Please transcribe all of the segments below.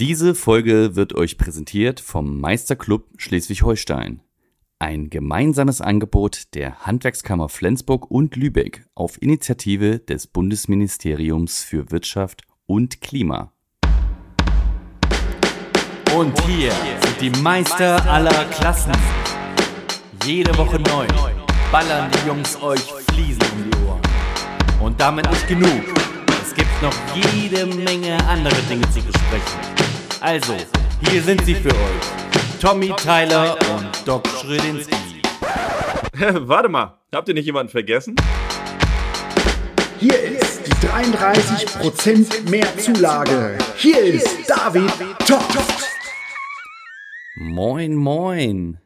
Diese Folge wird euch präsentiert vom Meisterclub Schleswig-Holstein. Ein gemeinsames Angebot der Handwerkskammer Flensburg und Lübeck auf Initiative des Bundesministeriums für Wirtschaft und Klima. Und hier sind die Meister aller Klassen. Jede Woche neu ballern die Jungs euch Fliesen um die Ohren. Und damit nicht genug. Es gibt noch jede Menge andere Dinge zu besprechen. Also, hier sind sie für euch. Tommy Tyler und Doc Schrödinski. Warte mal, habt ihr nicht jemanden vergessen? Hier ist die 33% mehr Zulage. Hier ist David Toft. Moin, moin.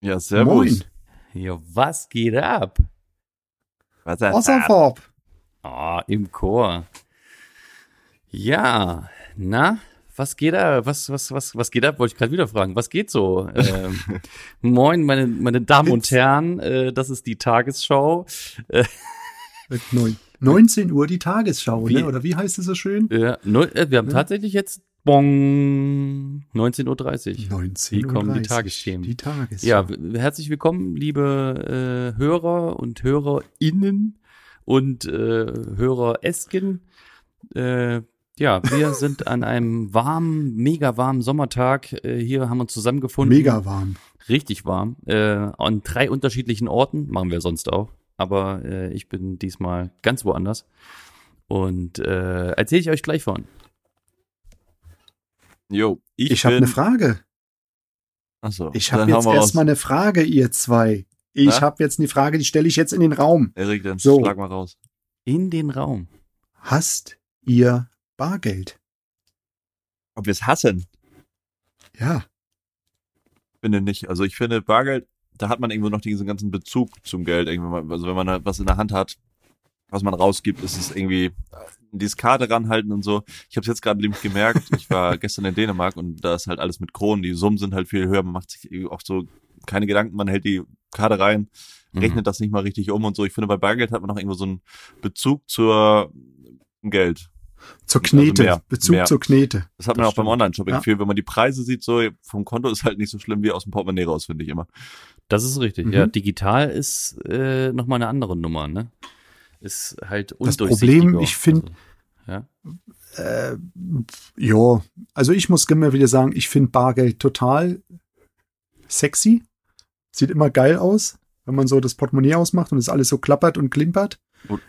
Ja, servus. Moin. Ja, was geht ab? Was ist Wasserfarb. Ah, im Chor. Ja, na, was geht ab? Was, was, was, was geht ab? Wollte ich gerade wieder fragen. Was geht so? Ähm, moin, meine, meine Damen und Herren, äh, das ist die Tagesschau. Äh, Mit neun- 19 Uhr die Tagesschau, Wie- ne? oder wie heißt es so schön? äh, neu- äh, wir haben Ja. tatsächlich jetzt Bong 19.30 Uhr. 19 Wie kommen die Uhr. Tagesthemen? Die Tagesschau. Ja, herzlich willkommen, liebe äh, Hörer und HörerInnen und äh, HörerEsken. Äh, ja, wir sind an einem warmen, mega warmen Sommertag. Äh, hier haben wir uns zusammengefunden. Mega warm. Richtig warm. Äh, an drei unterschiedlichen Orten. Machen wir sonst auch. Aber äh, ich bin diesmal ganz woanders. Und äh, erzähle ich euch gleich von. Jo, ich, Ich, habe eine Frage. Achso, Ich habe jetzt erstmal eine Frage, ihr zwei. Ich habe jetzt eine Frage, die stelle ich jetzt in den Raum. Erik, dann So. schlag mal raus. In den Raum. Hast ihr Bargeld? Ob wir es hassen? Ja. Finde nicht. Also ich finde Bargeld, da hat man irgendwo noch diesen ganzen Bezug zum Geld. Irgendwie, also wenn man halt was in der Hand hat, was man rausgibt, ist es irgendwie äh, dieses Karte ranhalten und so. Ich habe es jetzt gerade nämlich gemerkt. Ich war gestern in Dänemark und da ist halt alles mit Kronen. Die Summen sind halt viel höher. Man macht sich auch so keine Gedanken. Man hält die Karte rein, Mhm. rechnet das nicht mal richtig um und so. Ich finde, bei Bargeld hat man noch irgendwo so einen Bezug zur Geld. Zur Also Knete. mehr, Bezug mehr. zur Knete. Das hat man Das auch beim stimmt. Online-Shopping Ja. viel. Wenn man die Preise sieht, so vom Konto ist halt nicht so schlimm wie aus dem Portemonnaie raus, finde ich immer. Das ist richtig. Mhm. Ja, digital ist äh, noch mal eine andere Nummer, ne? Ist halt Das. Problem, ich find- Also, ja. Äh, ja, also ich muss immer wieder sagen, ich finde Bargeld total sexy. Sieht immer geil aus, wenn man so das Portemonnaie ausmacht und es alles so klappert und klimpert.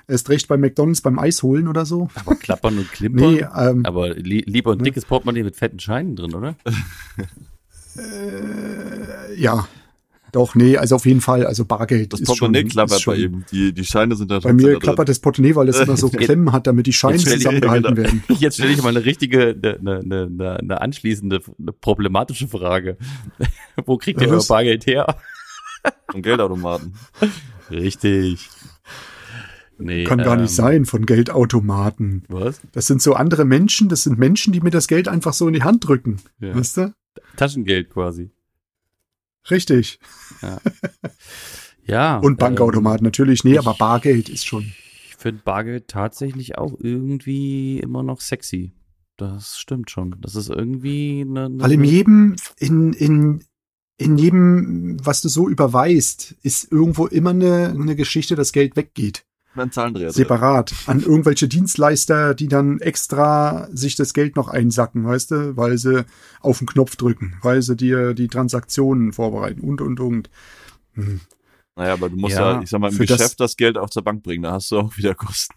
Erst recht bei McDonalds beim Eis holen oder so. Aber klappern und klimpern. Nee, ähm, Aber li lieber ein Ne? dickes Portemonnaie mit fetten Scheinen drin, oder? äh, ja. Doch, nee, also auf jeden Fall, also Bargeld Das ist Portemonnaie schon, klappert ist schon, bei ihm. Die, die Scheine sind da Bei mir da drin. klappert das Portemonnaie, weil es immer so Klemmen hat, damit die Scheine zusammengehalten genau. werden. Jetzt stelle ich mal eine richtige, eine, eine, eine, eine anschließende, eine problematische Frage. Wo kriegt ihr euer? Bargeld her? Und Geldautomaten. Richtig. Nee, Kann gar ähm, nicht sein von Geldautomaten. Was? Das sind so andere Menschen, das sind Menschen, die mir das Geld einfach so in die Hand drücken. Ja. Weißt du? Taschengeld quasi. Richtig. Ja. Und Bankautomat natürlich. Nee, aber Bargeld ist schon. Ich finde Bargeld tatsächlich auch irgendwie immer noch sexy. Das stimmt schon. Das ist irgendwie eine. eine Weil in jedem, in, in, in jedem, was du so überweist, ist irgendwo immer eine, eine Geschichte, dass Geld weggeht. Ein Zahlendreher. drin. Separat. An irgendwelche Dienstleister, die dann extra sich das Geld noch einsacken, weißt du, weil sie auf den Knopf drücken, weil sie dir die Transaktionen vorbereiten und, und, und. Hm. Naja, aber du musst Ja, ja, ich sag mal, im für das- Geschäft das, Geld auch zur Bank bringen. Da hast du auch wieder Kosten.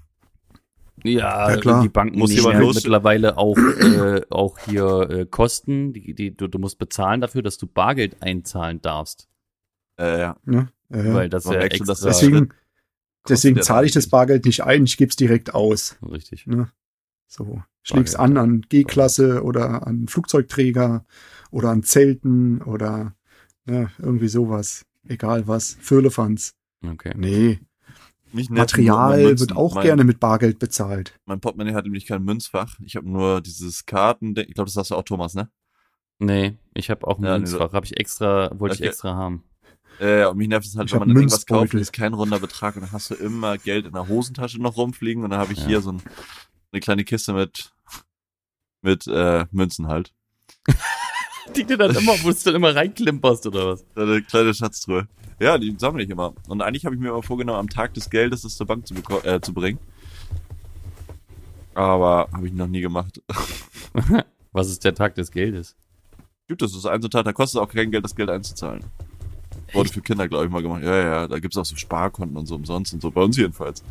Ja, Ja, klar. die Banken Muss nehmen ja los- mittlerweile auch, äh, auch hier äh, Kosten. Die, die, du, du musst bezahlen dafür, dass du Bargeld einzahlen darfst. Äh, ja. Ne? Äh, weil das ja extra. deswegen deswegen ja zahle ich das. Bargeld nicht ein, ich gebe es direkt aus. Richtig. Ne? So. Bargeld. an an G-Klasse oder an Flugzeugträger oder an Zelten oder ne, irgendwie sowas. Egal was. Firlefanz. Okay. Nee. Mich nervt Material Münzen. wird auch mein, gerne mit Bargeld bezahlt. Mein Portemonnaie hat nämlich kein Münzfach. Ich habe nur dieses Karten. Ich glaube, das hast du auch, Thomas, ne? Nee, ich habe auch ein Ja, nee, Münzfach. Habe ich extra, wollte Okay. ich extra haben. Äh, ja, und mich nervt es halt, Ich wenn man dann irgendwas kauft, ist kein runder Betrag und dann hast du immer Geld in der Hosentasche noch rumfliegen und dann habe ich Ja. hier so ein, eine kleine Kiste mit mit äh, Münzen halt. Die du dann immer, wo du dann immer reinklimperst oder was? Eine kleine Schatztruhe. Ja, die sammle ich immer. Und eigentlich habe ich mir immer vorgenommen, am Tag des Geldes es zur Bank zu, äh, zu bringen. Aber habe ich noch nie gemacht. Was ist der Tag des Geldes? Gibt es, das ist ein so Tag, da kostet es auch kein Geld, das Geld einzuzahlen. Wurde für Kinder, glaube ich, mal gemacht. Ja, ja, da gibt's auch so Sparkonten und so umsonst und so. Bei uns jedenfalls.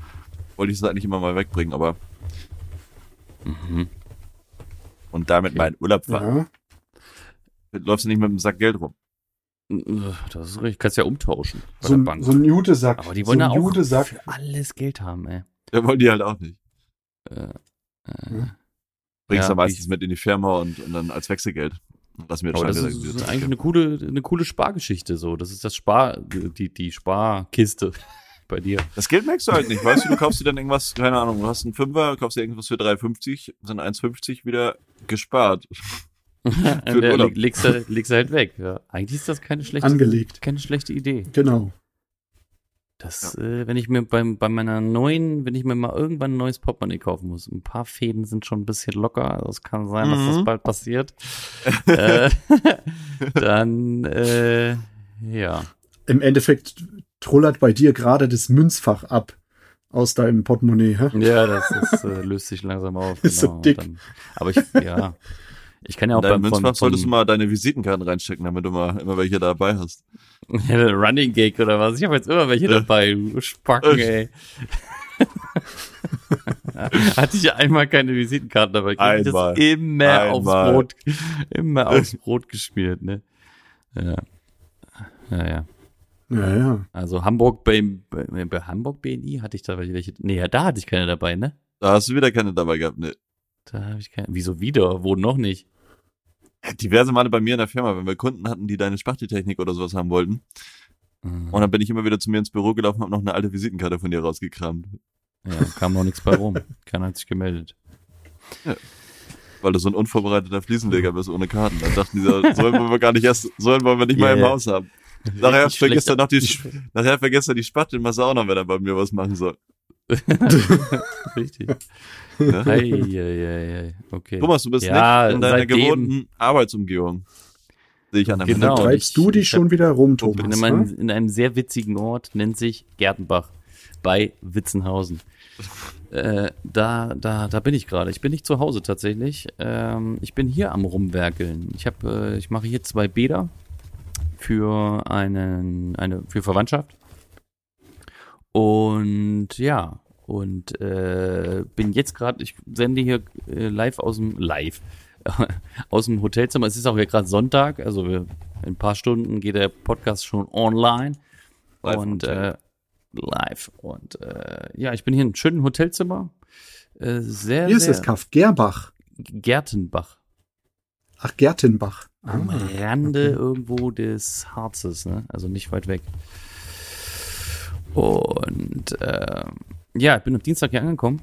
Wollte ich es eigentlich immer mal wegbringen, aber. Mhm. Und damit meinen Urlaub fahren. Ja. Läufst du nicht mit einem Sack Geld rum. Das ist richtig. Kannst ja umtauschen bei So, der ein- Bank. so ein Jutesack. Aber die wollen so ja ein auch Jutesack. für alles Geld haben, ey. Ja, wollen die halt auch nicht. Äh, äh, Ja. Bringst Ja, du meistens ich- mit in die Firma und, und dann als Wechselgeld. Lass mir Aber das ist, ist eigentlich eine coole, eine coole Spargeschichte so. Das ist das Spar, die, die Sparkiste bei dir. Das Geld merkst du halt nicht, weißt du, du kaufst dir dann irgendwas, keine Ahnung, du hast einen Fünfer, kaufst dir irgendwas für 3,50, sind 1,50 wieder gespart. Legst du, legst du halt weg. Ja. Eigentlich ist das keine schlechte, Angelegt. keine schlechte Idee. Genau. Das, äh, wenn ich mir beim, bei meiner neuen, wenn ich mir mal irgendwann ein neues Portemonnaie kaufen muss, ein paar Fäden sind schon ein bisschen locker, also es kann sein, dass das Mhm. bald passiert. äh, dann, äh, ja. Im Endeffekt trullert bei dir gerade das Münzfach ab aus deinem Portemonnaie. Hä? Ja, das ist, äh, löst sich langsam auf. Ist so genau. Dick. Dann, aber ich, ja. Ich kann ja auch beim von, Münzfach solltest du mal deine Visitenkarten reinstecken, damit du mal immer welche dabei hast. Running Gag oder was. Ich habe jetzt immer welche dabei. du Spacken, ey. Hatte ich einmal keine Visitenkarten dabei, krieg ich das Einmal. immer aufs Einmal. Brot, immer aufs Brot geschmiert, ne? Ja. Ja, ja. Ja, ja. Also Hamburg bei, bei, bei Hamburg BNI hatte ich da welche. Nee, ja, da hatte ich keine dabei, ne? Da hast du wieder keine dabei gehabt, ne. Da habe ich keine. Wieso wieder? Wo noch nicht? Diverse Male bei mir in der Firma, wenn wir Kunden hatten, die deine Spachteltechnik oder sowas haben wollten. Mhm. Und dann bin ich immer wieder zu mir ins Büro gelaufen und noch eine alte Visitenkarte von dir rausgekramt. Ja, kam noch nichts bei rum. Keiner hat sich gemeldet. Weil du so ein unvorbereiteter Fliesenleger bist ohne Karten. Dann dachten die, so, sollen wir gar nicht erst, sollen wir nicht mal Ja, im ja. Haus haben. Nachher vergisst er noch die, nachher vergisst er die Spachtelmasse auch noch, wenn er bei mir was machen soll. Richtig. Ne? Ei, ei, ei, ei. Okay. Thomas, du bist Ja, nicht in deiner gewohnten Arbeitsumgebung. Sehe ich an deinem Genau. Treibst du dich ich schon wieder rum, Ich bin Thomas. in, einem, ne? in einem sehr witzigen Ort, nennt sich Gertenbach bei Witzenhausen. Äh, da, da, da bin ich gerade. Ich bin nicht zu Hause tatsächlich. Ähm, ich bin hier am rumwerkeln. Ich habe, äh, ich mache hier zwei Bäder für einen, eine, für Verwandtschaft. Und ja, und äh, bin jetzt gerade, ich sende hier äh, live aus dem live aus dem Hotelzimmer. Es ist auch ja gerade Sonntag, also wir, in ein paar Stunden geht der Podcast schon online Live und äh, live und äh, ja, ich bin hier in einem schönen Hotelzimmer. Äh, sehr, Hier ist sehr das Kaff Gerbach. Gertenbach. Ach, Gertenbach. Am Ah, Rande irgendwo des Harzes, ne? Also nicht weit weg. Und ähm, ja, ich bin am Dienstag hier angekommen.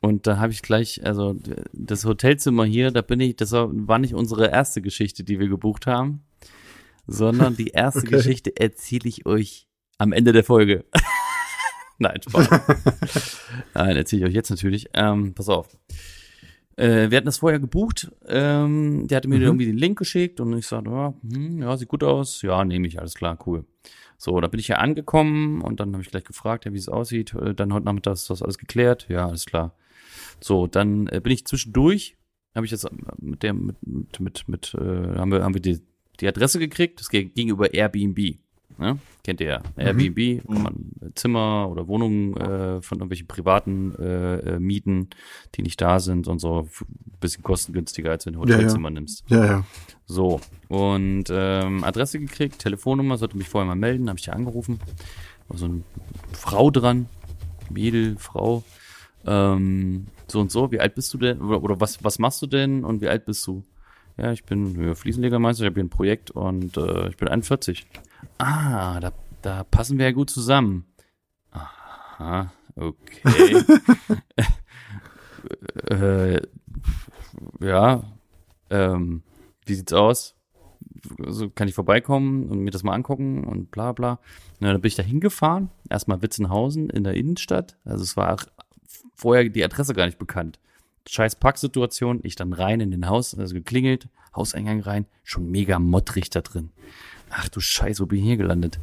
Und da habe ich gleich, also das Hotelzimmer hier, da bin ich, das war, war nicht unsere erste Geschichte, die wir gebucht haben, sondern die erste Okay. Geschichte erzähle ich euch am Ende der Folge. Nein, Spaß. Nein, erzähle ich euch jetzt natürlich. Ähm, pass auf. Äh, wir hatten das vorher gebucht. Ähm, der hatte mir Mhm. irgendwie den Link geschickt und ich sagte, ja, hm, ja, sieht gut aus. Ja, nehme ich, alles klar, cool. So, da bin ich ja angekommen und dann habe ich gleich gefragt, ja, wie es aussieht. Äh, Dann heute Nachmittag ist das alles geklärt. Ja, alles klar. So, dann äh, bin ich zwischendurch, habe ich jetzt äh, mit der, mit, mit, mit, mit äh, haben wir, haben wir die, die Adresse gekriegt. Das ging ging über Airbnb. Ne? Kennt ihr ja. Airbnb, kann man Zimmer oder Wohnungen äh, von irgendwelchen Privaten äh, äh, mieten, die nicht da sind und so. Bisschen kostengünstiger, als wenn du ein Ja, ja. Hotelzimmer nimmst. Ja, ja. So, und ähm, Adresse gekriegt, Telefonnummer, sollte mich vorher mal melden, habe ich dir angerufen. War so eine Frau dran, Mädel, Frau. Ähm, so und so, wie alt bist du denn? Oder, oder was, was machst du denn und wie alt bist du? Ja, ich bin ja, Fliesenlegermeister, ich habe hier ein Projekt und äh, ich bin 41. Ah, da, da passen wir ja gut zusammen. Aha, okay. äh, ja, ähm, wie sieht's aus? So kann ich vorbeikommen und mir das mal angucken und bla bla. Na, dann bin ich da hingefahren, erstmal Witzenhausen in der Innenstadt. Also es war vorher die Adresse gar nicht bekannt. scheiß Parksituation, ich dann rein in den Haus, also geklingelt, Hauseingang rein, schon mega mottrig da drin. Ach du Scheiße, wo bin ich hier gelandet?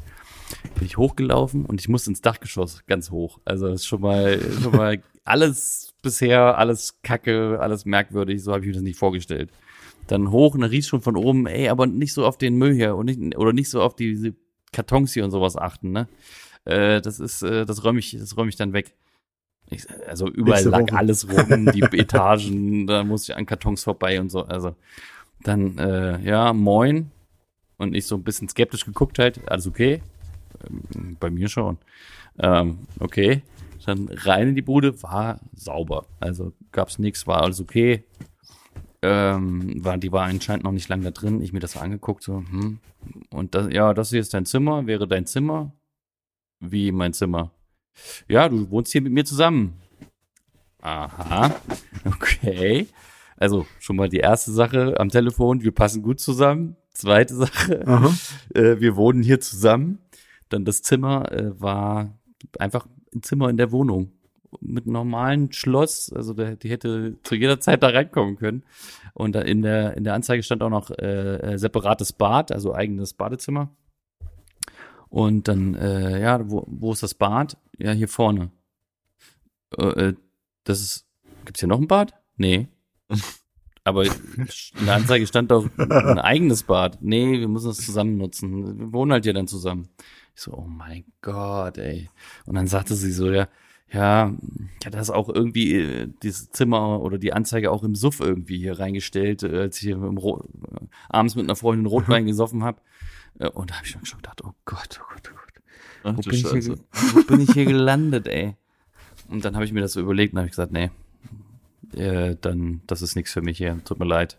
Bin ich hochgelaufen und ich musste ins Dachgeschoss ganz hoch. Also das ist schon mal, schon mal alles bisher, alles kacke, alles merkwürdig, so habe ich mir das nicht vorgestellt. Dann hoch und dann riecht schon von oben, ey, aber nicht so auf den Müll hier und nicht, oder nicht so auf diese Kartons hier und sowas achten, ne? Äh, das ist, äh, das räume ich, das räume ich dann weg. Ich, also überall Nächste lag Woche. alles rum, die Etagen, da musste ich an Kartons vorbei und so. Also dann, äh, ja, moin. Und ich so ein bisschen skeptisch geguckt halt, alles okay? Ähm, Bei mir schon. Ähm, okay. Dann rein in die Bude, war sauber. Also gab's nichts, war alles okay. Ähm, war, die war anscheinend noch nicht lange da drin. Ich mir das angeguckt, so, hm. Und das, ja, das hier ist dein Zimmer, wäre dein Zimmer. Wie mein Zimmer? Ja, du wohnst hier mit mir zusammen. Aha. Okay. Also schon mal die erste Sache am Telefon, wir passen gut zusammen. Zweite Sache, äh, wir wohnen hier zusammen. Dann das Zimmer äh, war einfach ein Zimmer in der Wohnung mit normalen Schloss, also der, die hätte zu jeder Zeit da reinkommen können. Und da in der in der Anzeige stand auch noch äh, äh, separates Bad, also eigenes Badezimmer. Und dann äh, ja, wo, wo ist das Bad? Ja, hier vorne. Äh, äh, das ist gibt's hier noch ein Bad? Nee. Aber in der Anzeige stand doch ein eigenes Bad. Nee, wir müssen das zusammen nutzen. Wir wohnen halt hier dann zusammen. Ich so, oh mein Gott, ey. Und dann sagte sie so, ja, ja, ja, das ist auch irgendwie äh, dieses Zimmer oder die Anzeige auch im Suff irgendwie hier reingestellt, äh, als ich hier äh, abends mit einer Freundin Rotwein gesoffen habe. Äh, und da habe ich schon schon gedacht, oh Gott, oh Gott, oh Gott. Ach Wo bin, ich hier, wo bin ich hier gelandet, ey? Und dann habe ich mir das so überlegt und habe ich gesagt, nee, äh, dann, das ist nichts für mich hier, tut mir leid.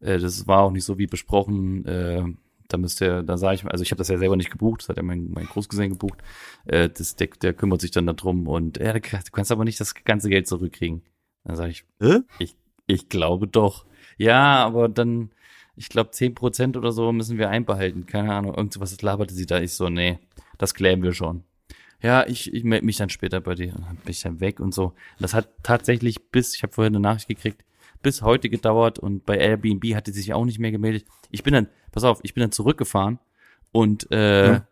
Äh, das war auch nicht so wie besprochen. Äh, da müsst ihr, da sage ich, also ich habe das ja selber nicht gebucht, das hat ja mein, mein Großgesellen gebucht. Äh, das, der, der kümmert sich dann darum und ja, du kannst aber nicht das ganze Geld zurückkriegen. Dann sage ich, Hä? ich, ich glaube doch. Ja, aber dann, ich glaube, 10% oder so müssen wir einbehalten. Keine Ahnung, irgend sowas laberte sie da. Ich so, nee, das klären wir schon. Ja, ich, ich melde mich dann später bei dir. Und dann bin ich dann weg und so. Das hat tatsächlich bis, ich habe vorhin eine Nachricht gekriegt, bis heute gedauert und bei Airbnb hatte sie sich auch nicht mehr gemeldet. Ich bin dann, pass auf, ich bin dann zurückgefahren und äh, Ja.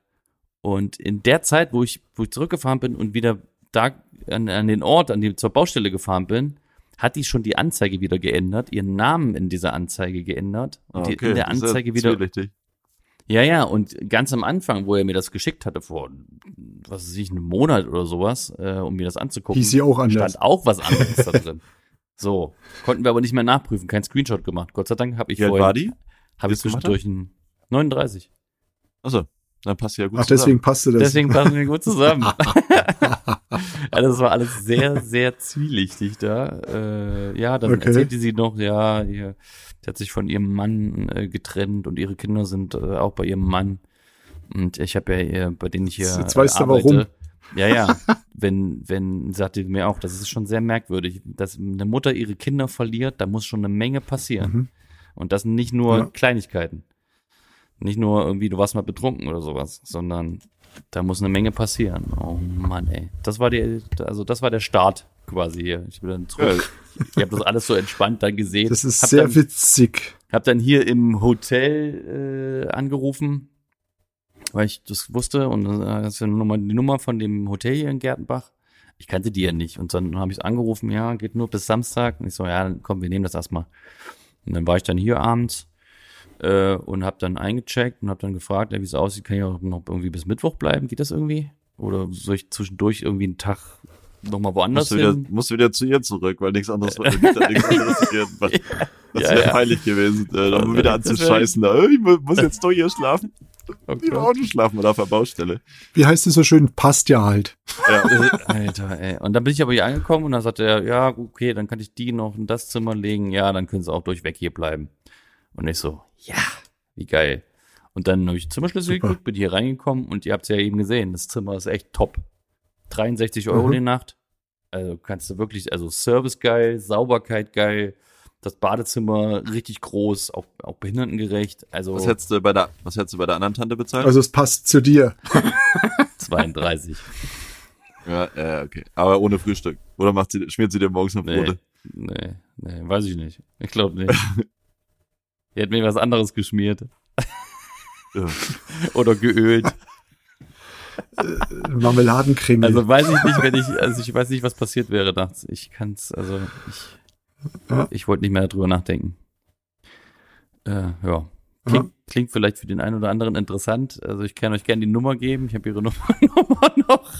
und in der Zeit, wo ich, wo ich zurückgefahren bin und wieder da an, an den Ort, an die zur Baustelle gefahren bin, hat die schon die Anzeige wieder geändert, ihren Namen in dieser Anzeige geändert und Ah, die, in der Anzeige wieder zwielichtig. Ja, ja, und ganz am Anfang, wo er mir das geschickt hatte, vor, was weiß ich, einem Monat oder sowas, äh, um mir das anzugucken, Hieß sie auch anders. stand auch was anderes da drin. So, konnten wir aber nicht mehr nachprüfen, kein Screenshot gemacht. Gott sei Dank habe ich Wie alt vorhin, war die? habe ich Wie viel gemacht zwischendurch ein 39. Achso, dann passt ja gut Ach, deswegen passte das. Deswegen passen wir gut zusammen. also das war alles sehr, sehr zwielichtig da. Äh, ja, dann Okay. erzählte sie noch, ja, ihr, sie hat sich von ihrem Mann äh, getrennt und ihre Kinder sind äh, auch bei ihrem Mann. Und ich habe ja, ihr, bei denen ich hier Jetzt weißt äh, du, warum. arbeite, ja, ja, wenn, wenn, sagte mir auch, das ist schon sehr merkwürdig, dass eine Mutter ihre Kinder verliert, da muss schon eine Menge passieren. Mhm. Und das sind nicht nur Ja. Kleinigkeiten. Nicht nur irgendwie, du warst mal betrunken oder sowas, sondern da muss eine Menge passieren. Oh Mann, ey. Das war die, also das war der Start quasi hier. Ich bin dann zurück. Ich habe das alles so entspannt dann gesehen. Das ist hab sehr dann, witzig. hab dann hier im Hotel äh, angerufen, weil ich das wusste und äh, das ist ja Nummer, die Nummer von dem Hotel hier in Gertenbach. Ich kannte die ja nicht und dann habe ich angerufen, ja, geht nur bis Samstag. Und ich so, ja, dann komm, wir nehmen das erstmal. Und dann war ich dann hier abends äh, und habe dann eingecheckt und habe dann gefragt, ja, wie es aussieht, kann ich auch noch irgendwie bis Mittwoch bleiben? Geht das irgendwie? Oder soll ich zwischendurch irgendwie einen Tag nochmal woanders Musst du, wieder, hin? musst wieder zu ihr zurück, weil nichts anderes war. nichts anderes. Das Ja, wäre ja. peinlich gewesen, äh, da Das wieder anzuscheißen. Da, ich mu- muss jetzt doch hier schlafen. Oh Im Auto schlafen oder auf der Baustelle. Wie heißt es so schön? Passt ja halt. Ja. Alter, ey. Und dann bin ich aber hier angekommen und dann sagte er, ja, okay, dann kann ich die noch in das Zimmer legen. Ja, dann können sie auch durchweg hier bleiben. Und ich so, ja, wie geil. Und dann habe ich Zimmerschlüssel Super. geguckt, bin hier reingekommen und ihr habt es ja eben gesehen, das Zimmer ist echt top. 63 Euro Mhm. die Nacht. Also kannst du wirklich, also Service geil, Sauberkeit geil, das Badezimmer richtig groß, auch, auch behindertengerecht. Also Was hättest du bei der, was hättest du bei der anderen Tante bezahlt? Also es passt zu dir. 32. ja, äh, okay. Aber ohne Frühstück. Oder macht sie, schmiert sie dir morgens noch Nee. Brote? Nee, nee, weiß ich nicht. Ich glaube nicht. Die hat mir was anderes geschmiert. Ja. Oder geölt. Äh, Marmeladencreme. Also weiß ich nicht, wenn ich, also ich weiß nicht, was passiert wäre nachts. Ich kann's, also ich, Ja. ich wollte nicht mehr darüber nachdenken. Äh, ja. Klingt, klingt vielleicht für den einen oder anderen interessant. Also ich kann euch gerne die Nummer geben. Ich habe ihre Nummer, Nummer noch.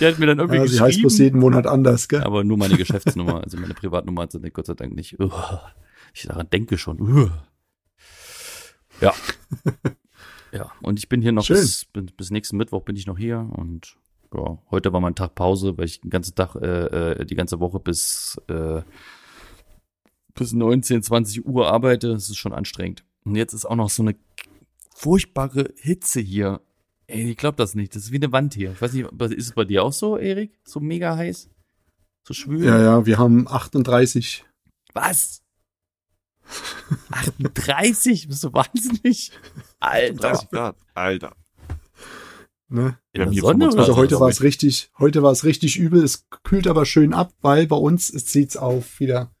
Die hat mir dann irgendwie ja, sie geschrieben. heißt bloß jeden Monat anders, gell? Aber nur meine Geschäftsnummer, also meine Privatnummer hat sie Gott sei Dank nicht. Uah, ich daran denke schon. Uah. Ja. Ja, und ich bin hier noch Schön. bis, bis, nächsten Mittwoch bin ich noch hier und ja, heute war mein Tag Pause, weil ich den ganzen Tag, äh, äh, die ganze Woche bis, äh, bis 19, 20 Uhr arbeite. Das ist schon anstrengend. Und jetzt ist auch noch so eine furchtbare Hitze hier. Ey, ich glaube das nicht. Das ist wie eine Wand hier. Ich weiß nicht, ist es bei dir auch so, Erik? So mega heiß? So schwül? Ja, ja, wir haben 38. Was? 38? Bist du wahnsinnig? Alter. 30 Grad. Alter. Ne? Wir haben der hier Sonne 25 Also heute war es richtig, heute war es richtig übel. Es kühlt aber schön ab, weil bei uns es zieht's auf wieder.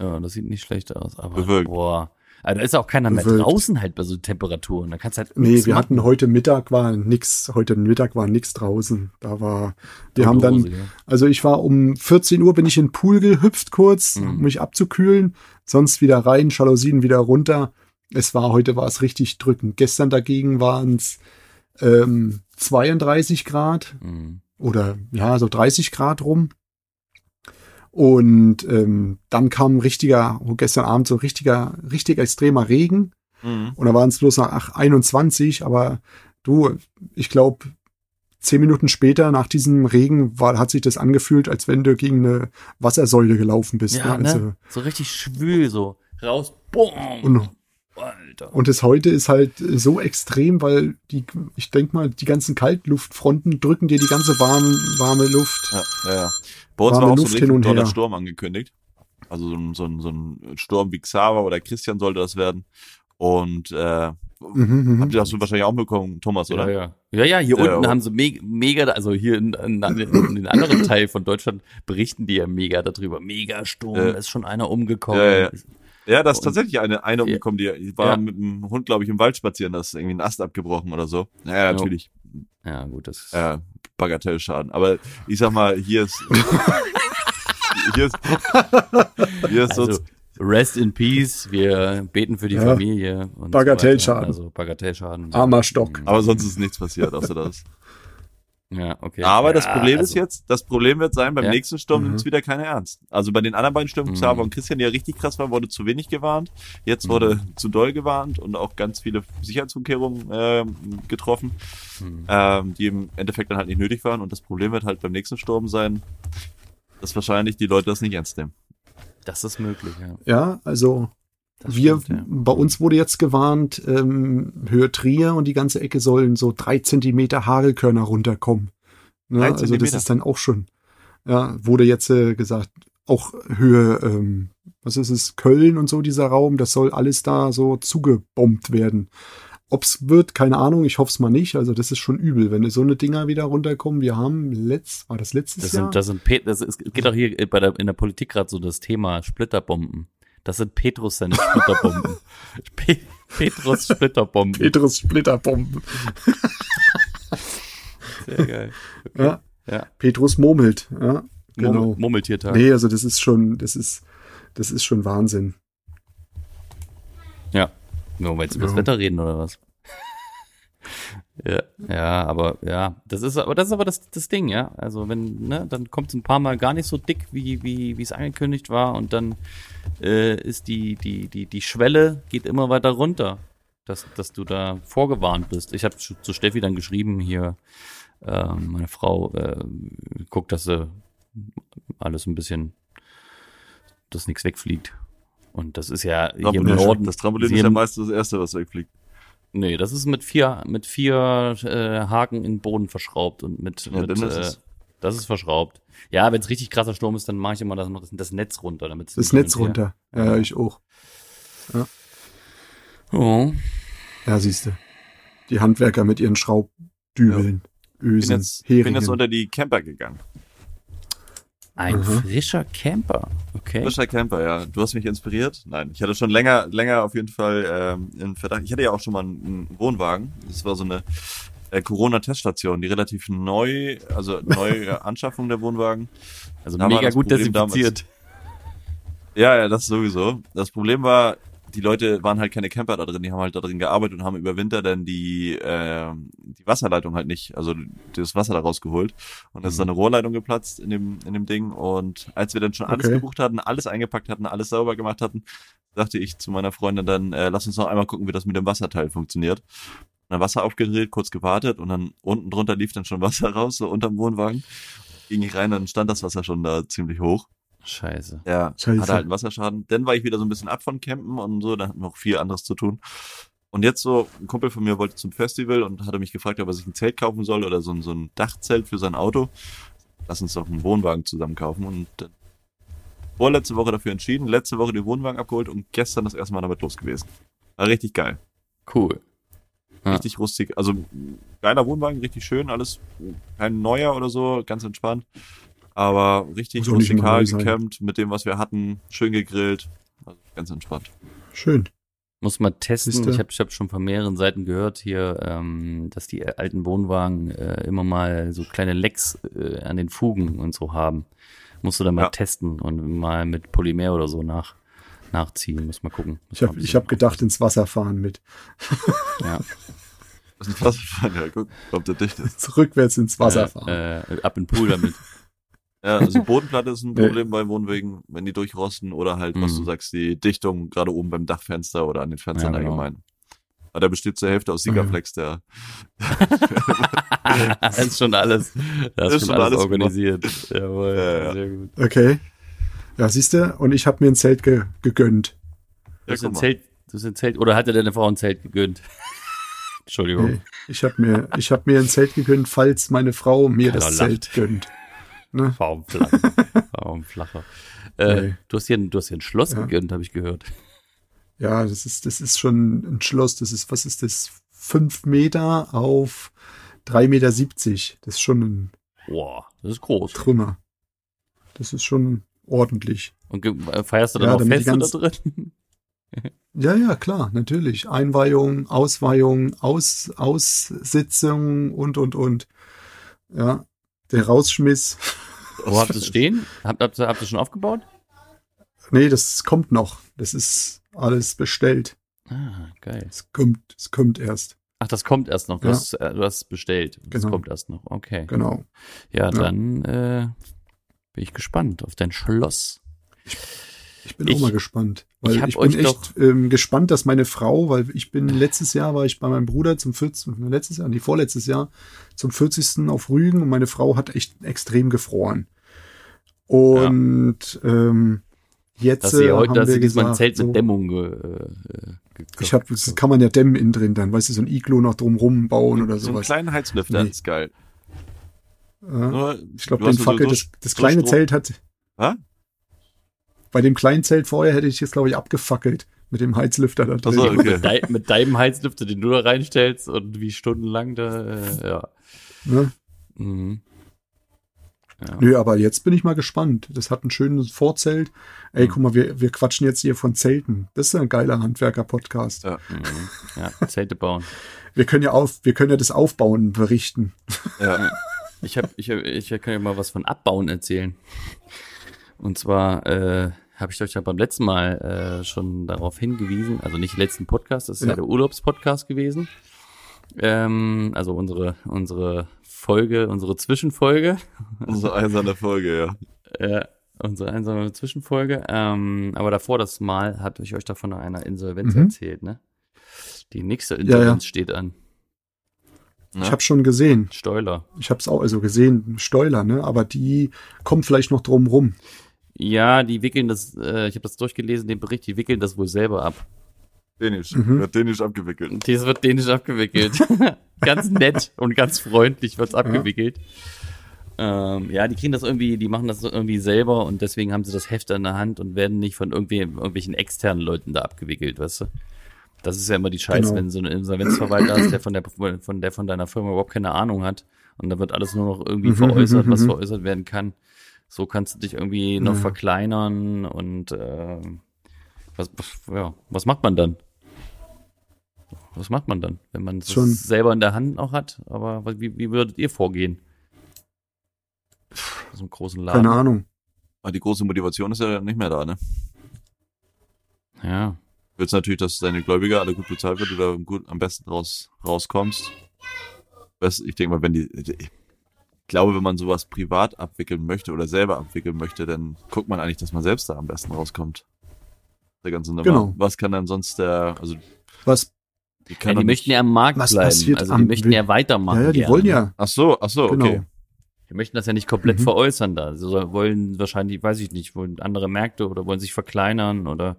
Ja, das sieht nicht schlecht aus. Aber Bewölkt. boah. Also da ist auch keiner mehr Bewölkt. draußen halt bei so Temperaturen. Da kannst halt Nee, wir machen. hatten heute Mittag war nix, heute Mittag war nix draußen. Da war, wir haben dann, Hose, ja. also ich war um 14 Uhr bin ich in den Pool gehüpft kurz, Mhm. um mich abzukühlen, sonst wieder rein, Jalousien wieder runter. Es war, heute war es richtig drückend. Gestern dagegen waren es ähm, 32 Grad Mhm. oder ja, so 30 Grad rum. Und ähm, dann kam ein richtiger, gestern Abend so richtiger, richtig extremer Regen. Mhm. Und da waren es bloß noch ach, 21, aber du, ich glaube, zehn Minuten später nach diesem Regen war, hat sich das angefühlt, als wenn du gegen eine Wassersäule gelaufen bist. Ja, ne? Also, ne? So richtig schwül, so. Raus. Boom. und, Alter. und das heute ist halt so extrem, weil die, ich denk mal, die ganzen Kaltluftfronten drücken dir die ganze warme, warme Luft. Ja, ja, ja. Bei uns war auch so Luft ein richtig toller her. Sturm angekündigt. Also so ein, so, ein, so ein Sturm wie Xaver oder Christian sollte das werden. Und äh, Mhm, mhm. habt ihr das wahrscheinlich auch mitbekommen, Thomas, oder? Ja, ja. Ja, ja, hier Ja, unten ja. haben sie mega, mega, also hier in, in, in den anderen Teil von Deutschland berichten die ja mega darüber. Mega Sturm, Ja. da ist schon einer umgekommen. Ja, ja. Ja, da ist tatsächlich eine, eine umgekommen, die war Ja. mit dem Hund, glaube ich, im Wald spazieren, da ist irgendwie ein Ast abgebrochen oder so. Naja, natürlich. Ja, gut, das Äh, Bagatellschaden. Aber ich sag mal, hier ist. hier ist. Hier ist also, so. Rest in Peace, wir beten für die Ja. Familie. Und Bagatellschaden. So. Also Bagatellschaden. Armer Stock. Aber sonst ist nichts passiert, außer das. Ja, okay. Aber das Ja, Problem also, ist jetzt, das Problem wird sein, beim Ja. nächsten Sturm Mhm. nimmt's wieder keiner ernst. Also bei den anderen beiden Stürmen, Mhm. Xaver und Christian, die ja richtig krass waren, wurde zu wenig gewarnt. Jetzt wurde zu doll gewarnt und auch ganz viele Sicherheitsumkehrungen ähm, getroffen, Hm. ähm, die im Endeffekt dann halt nicht nötig waren. Und das Problem wird halt beim nächsten Sturm sein, dass wahrscheinlich die Leute das nicht ernst nehmen. Das ist möglich, ja. Ja, also Das wir, stimmt, ja. bei uns wurde jetzt gewarnt, ähm, Höhe Trier und die ganze Ecke sollen so drei Zentimeter Hagelkörner runterkommen. Ne? Also das ist dann auch schon, ja, wurde jetzt äh, gesagt, auch Höhe, ähm, was ist es, Köln und so, dieser Raum, das soll alles da so zugebombt werden. Ob's wird, keine Ahnung, ich hoffe es mal nicht. Also das ist schon übel, wenn so eine Dinger wieder runterkommen. Wir haben letzt, war das letztes Das Jahr? sind, das sind, das ist, es geht auch hier bei der, in der Politik gerade so das Thema Splitterbomben. Das sind Petrus seine Splitterbomben. Pe Petrus Splitterbomben. Petrus Splitterbomben. Sehr geil. Ja. Ja. Petrus murmelt, ja. Genau. Murmel Murmeltiertag. Nee, also das ist schon, das ist, das ist schon Wahnsinn. Ja. Nur weil jetzt über das Ja. Wetter reden oder was? Ja, ja, aber ja, das ist aber das ist aber das, das Ding, ja. Also wenn, ne, dann kommt es ein paar Mal gar nicht so dick, wie, wie, wie es angekündigt war, und dann äh, ist die, die, die, die Schwelle geht immer weiter runter, dass, dass du da vorgewarnt bist. Ich habe zu Steffi dann geschrieben hier, ähm, meine Frau äh, guckt, dass sie alles ein bisschen, dass nichts wegfliegt. Und das ist ja hier im. Norden. Das Trampolin ist ja meistens das Erste, was wegfliegt. Nee, das ist mit vier, mit vier äh, Haken in den Boden verschraubt und mit, Ja, mit ist äh, das ist verschraubt. Ja, wenn es richtig krasser Sturm ist, dann mache ich immer das, das, das Netz runter, damit Das Netz runter. Ja, ich auch. Oh. Ja, siehst du. Die Handwerker mit ihren Schraubdübeln, Bin Ösen, jetzt, bin jetzt unter die Camper gegangen. Ein Mhm. frischer Camper. Okay. Frischer Camper, ja. Du hast mich inspiriert. Nein, ich hatte schon länger, länger auf jeden Fall ähm, in Verdacht. Ich hatte ja auch schon mal einen, einen Wohnwagen. Das war so eine äh, Corona-Teststation, die relativ neu, also neue Anschaffung der Wohnwagen. Also Da mega gut Problem damals- desinfiziert. Ja, ja, das sowieso. Das Problem war, die Leute waren halt keine Camper da drin, die haben halt da drin gearbeitet und haben über Winter dann die, äh, die Wasserleitung halt nicht, also das Wasser da rausgeholt. Und es ist dann eine Rohrleitung geplatzt in dem, in dem Ding. Und als wir dann schon alles Okay. gebucht hatten, alles eingepackt hatten, alles sauber gemacht hatten, sagte ich zu meiner Freundin dann, äh, lass uns noch einmal gucken, wie das mit dem Wasserteil funktioniert. Und dann Wasser aufgedreht, kurz gewartet und dann unten drunter lief dann schon Wasser raus, so unterm Wohnwagen. Ging ich rein, dann stand das Wasser schon da ziemlich hoch. Scheiße. Ja, Scheiße. hatte halt einen Wasserschaden. Dann war ich wieder so ein bisschen ab von Campen und so, da hatten wir noch viel anderes zu tun. Und jetzt so, ein Kumpel von mir wollte zum Festival und hatte mich gefragt, ob er sich ein Zelt kaufen soll oder so ein, so ein Dachzelt für sein Auto. Lass uns doch einen Wohnwagen zusammen kaufen und dann vorletzte Woche dafür entschieden, letzte Woche den Wohnwagen abgeholt und gestern das erste Mal damit los gewesen. War richtig geil. Cool. Ja. Richtig rustig. Also geiler Wohnwagen, richtig schön, alles kein neuer oder so, ganz entspannt. Aber richtig rustikal gecampt, mit dem, was wir hatten, schön gegrillt. Also ganz entspannt. Schön. Muss man testen. Ich habe ich hab schon von mehreren Seiten gehört hier, ähm, dass die alten Wohnwagen äh, immer mal so kleine Lecks äh, an den Fugen und so haben. Musst du dann mal Ja. testen und mal mit Polymer oder so nach, nachziehen. Muss mal gucken. Muss Ich mal habe hab gedacht, ins Wasser fahren mit. Ja. Das ist ein ja, guck, ob der dicht ist. Rückwärts ins Wasser äh, fahren. Äh, ab in den Pool damit. Ja, also Bodenplatte ist ein. Problem bei Wohnwegen, wenn die durchrosten oder halt, was Mhm. du sagst, die Dichtung gerade oben beim Dachfenster oder an den Fenstern Ja, genau. allgemein. Aber der besteht zur Hälfte aus Siegerflex, der das ist schon alles, das ist schon alles, alles organisiert. Jawohl, Ja, ja. sehr gut. Okay. Ja, siehst du? Und ich habe mir ein Zelt ge gegönnt. Du Ja, hast ein. Zelt, du hast ein Zelt, oder hat dir deine Frau ein Zelt gegönnt? Entschuldigung. Nee, ich habe mir, ich hab mir ein Zelt gegönnt, falls meine Frau mir Keiner das lacht. Zelt gönnt. Ne? Warum flacher? Warum flacher? Äh, Nee. du, hast hier, ein- du hast hier ein Schloss Ja. gegönnt, habe ich gehört. Ja, das ist, das ist schon ein Schloss. Das ist, was ist das? Fünf Meter auf drei Meter. siebzig. Das ist schon ein Boah, das ist groß. Trümmer. Das ist schon ordentlich. Und äh, feierst du dann Ja, auch Feste da drin? Ja, ja, klar, natürlich. Einweihung, Ausweihung, Aus, Aussitzung und, und, und. Ja, der Rausschmiss. Wo habt ihr es stehen? Habt, habt, ihr- habt ihr schon aufgebaut? Nee, das kommt noch. Das ist alles bestellt. Ah, geil. Es kommt, es kommt erst. Ach, das kommt erst noch. Du, Ja. hast, äh, du hast bestellt. Das Genau. kommt erst noch. Okay. Genau. Ja, dann äh, bin ich gespannt auf dein Schloss. Ich bin Ich- auch mal gespannt. Weil ich ich, hab bin euch echt ähm, gespannt, dass meine Frau, weil ich bin letztes Jahr war ich bei meinem Bruder zum 40. letztes Jahr, nee, vorletztes Jahr zum 40. auf Rügen und meine Frau hat echt extrem gefroren. Und ähm, jetzt Dass sie äh, heute, haben dass wir sie diesmal ein gesagt, Zelt so, mit Dämmung ge, äh, ge Ich habe, das kann man ja dämmen innen drin dann, weißt du, so ein Iglo noch drumrum bauen oder so einen sowas. kleinen Heizlüfter Nee. ist geil. Ja. Ich glaube, den ja Fackel, sowieso das, das so kleine Strom- Zelt hat, Hä? Bei dem kleinen Zelt vorher hätte ich jetzt, glaube ich, abgefackelt mit dem Heizlüfter da drin. Ach so, okay. mit, dei- mit deinem Heizlüfter, den du da reinstellst und wie stundenlang da, äh, ja. Ne? Mhm. ja. Nö, aber jetzt bin ich mal gespannt. Das hat ein schönes Vorzelt. Ey, Mhm. guck mal, wir, wir quatschen jetzt hier von Zelten. Das ist ein geiler Handwerker-Podcast. Ja. Mhm. ja, Zelte bauen. Wir können ja auf, wir können ja das Aufbauen berichten. Ja. Ich hab, ich, hab, ich kann ja mal was von Abbauen erzählen. Und zwar äh, habe ich euch ja beim letzten Mal äh, schon darauf hingewiesen, also nicht letzten Podcast, das ist ja, Ja. der Urlaubspodcast gewesen. Ähm, also unsere unsere Folge, unsere Zwischenfolge, Unsere eiserne Folge, ja. äh, unsere einsame Zwischenfolge. Ähm, aber davor das Mal hatte ich euch da von einer Insolvenz Mhm. erzählt, ne? Die nächste Insolvenz steht an. Ja. Ich habe schon gesehen. Steuler. Ich habe es auch also gesehen, Steuler, ne? Aber die kommen vielleicht noch drum rum. Ja, die wickeln das, äh, ich habe das durchgelesen, den Bericht, die wickeln das wohl selber ab. Dänisch. Mhm. Wird dänisch abgewickelt. Das wird dänisch abgewickelt. ganz nett und ganz freundlich wird's abgewickelt. Ähm, ja, die kriegen das irgendwie, die machen das irgendwie selber und deswegen haben sie das Heft in der Hand und werden nicht von irgendwie, irgendwelchen externen Leuten da abgewickelt, weißt du? Das ist ja immer die Scheiße, Genau. wenn du so einen Insolvenzverwalter hast, der von der, von der von deiner Firma überhaupt keine Ahnung hat und da wird alles nur noch irgendwie Mhm, veräußert, mhm, was mhm. veräußert werden kann. So kannst du dich irgendwie noch Ja. verkleinern und äh, was, ja, was macht man dann? Was macht man dann, wenn man es Schon- selber in der Hand noch hat? Aber wie, wie würdet ihr vorgehen? So einen großen Laden. Keine Ahnung. Aber die große Motivation ist ja nicht mehr da, ne? Ja. Willst natürlich, dass deine Gläubiger alle gut bezahlt wird oder gut am besten raus, rauskommst. Weißt, Ich denke mal, wenn die, glaube, wenn man sowas privat abwickeln möchte oder selber abwickeln möchte, dann guckt man eigentlich, dass man selbst da am besten rauskommt. Der ganze Nummer. Genau. Was kann dann sonst der, also, Was? die ja die möchten ja am Markt Was bleiben. passiert Also die am möchten ja weitermachen. Ja, ja, die gerne. wollen ja. Ach so, ach so, Genau. okay. Die möchten das ja nicht komplett Mhm. veräußern da. Sie wollen wahrscheinlich, weiß ich nicht, wollen andere Märkte oder wollen sich verkleinern oder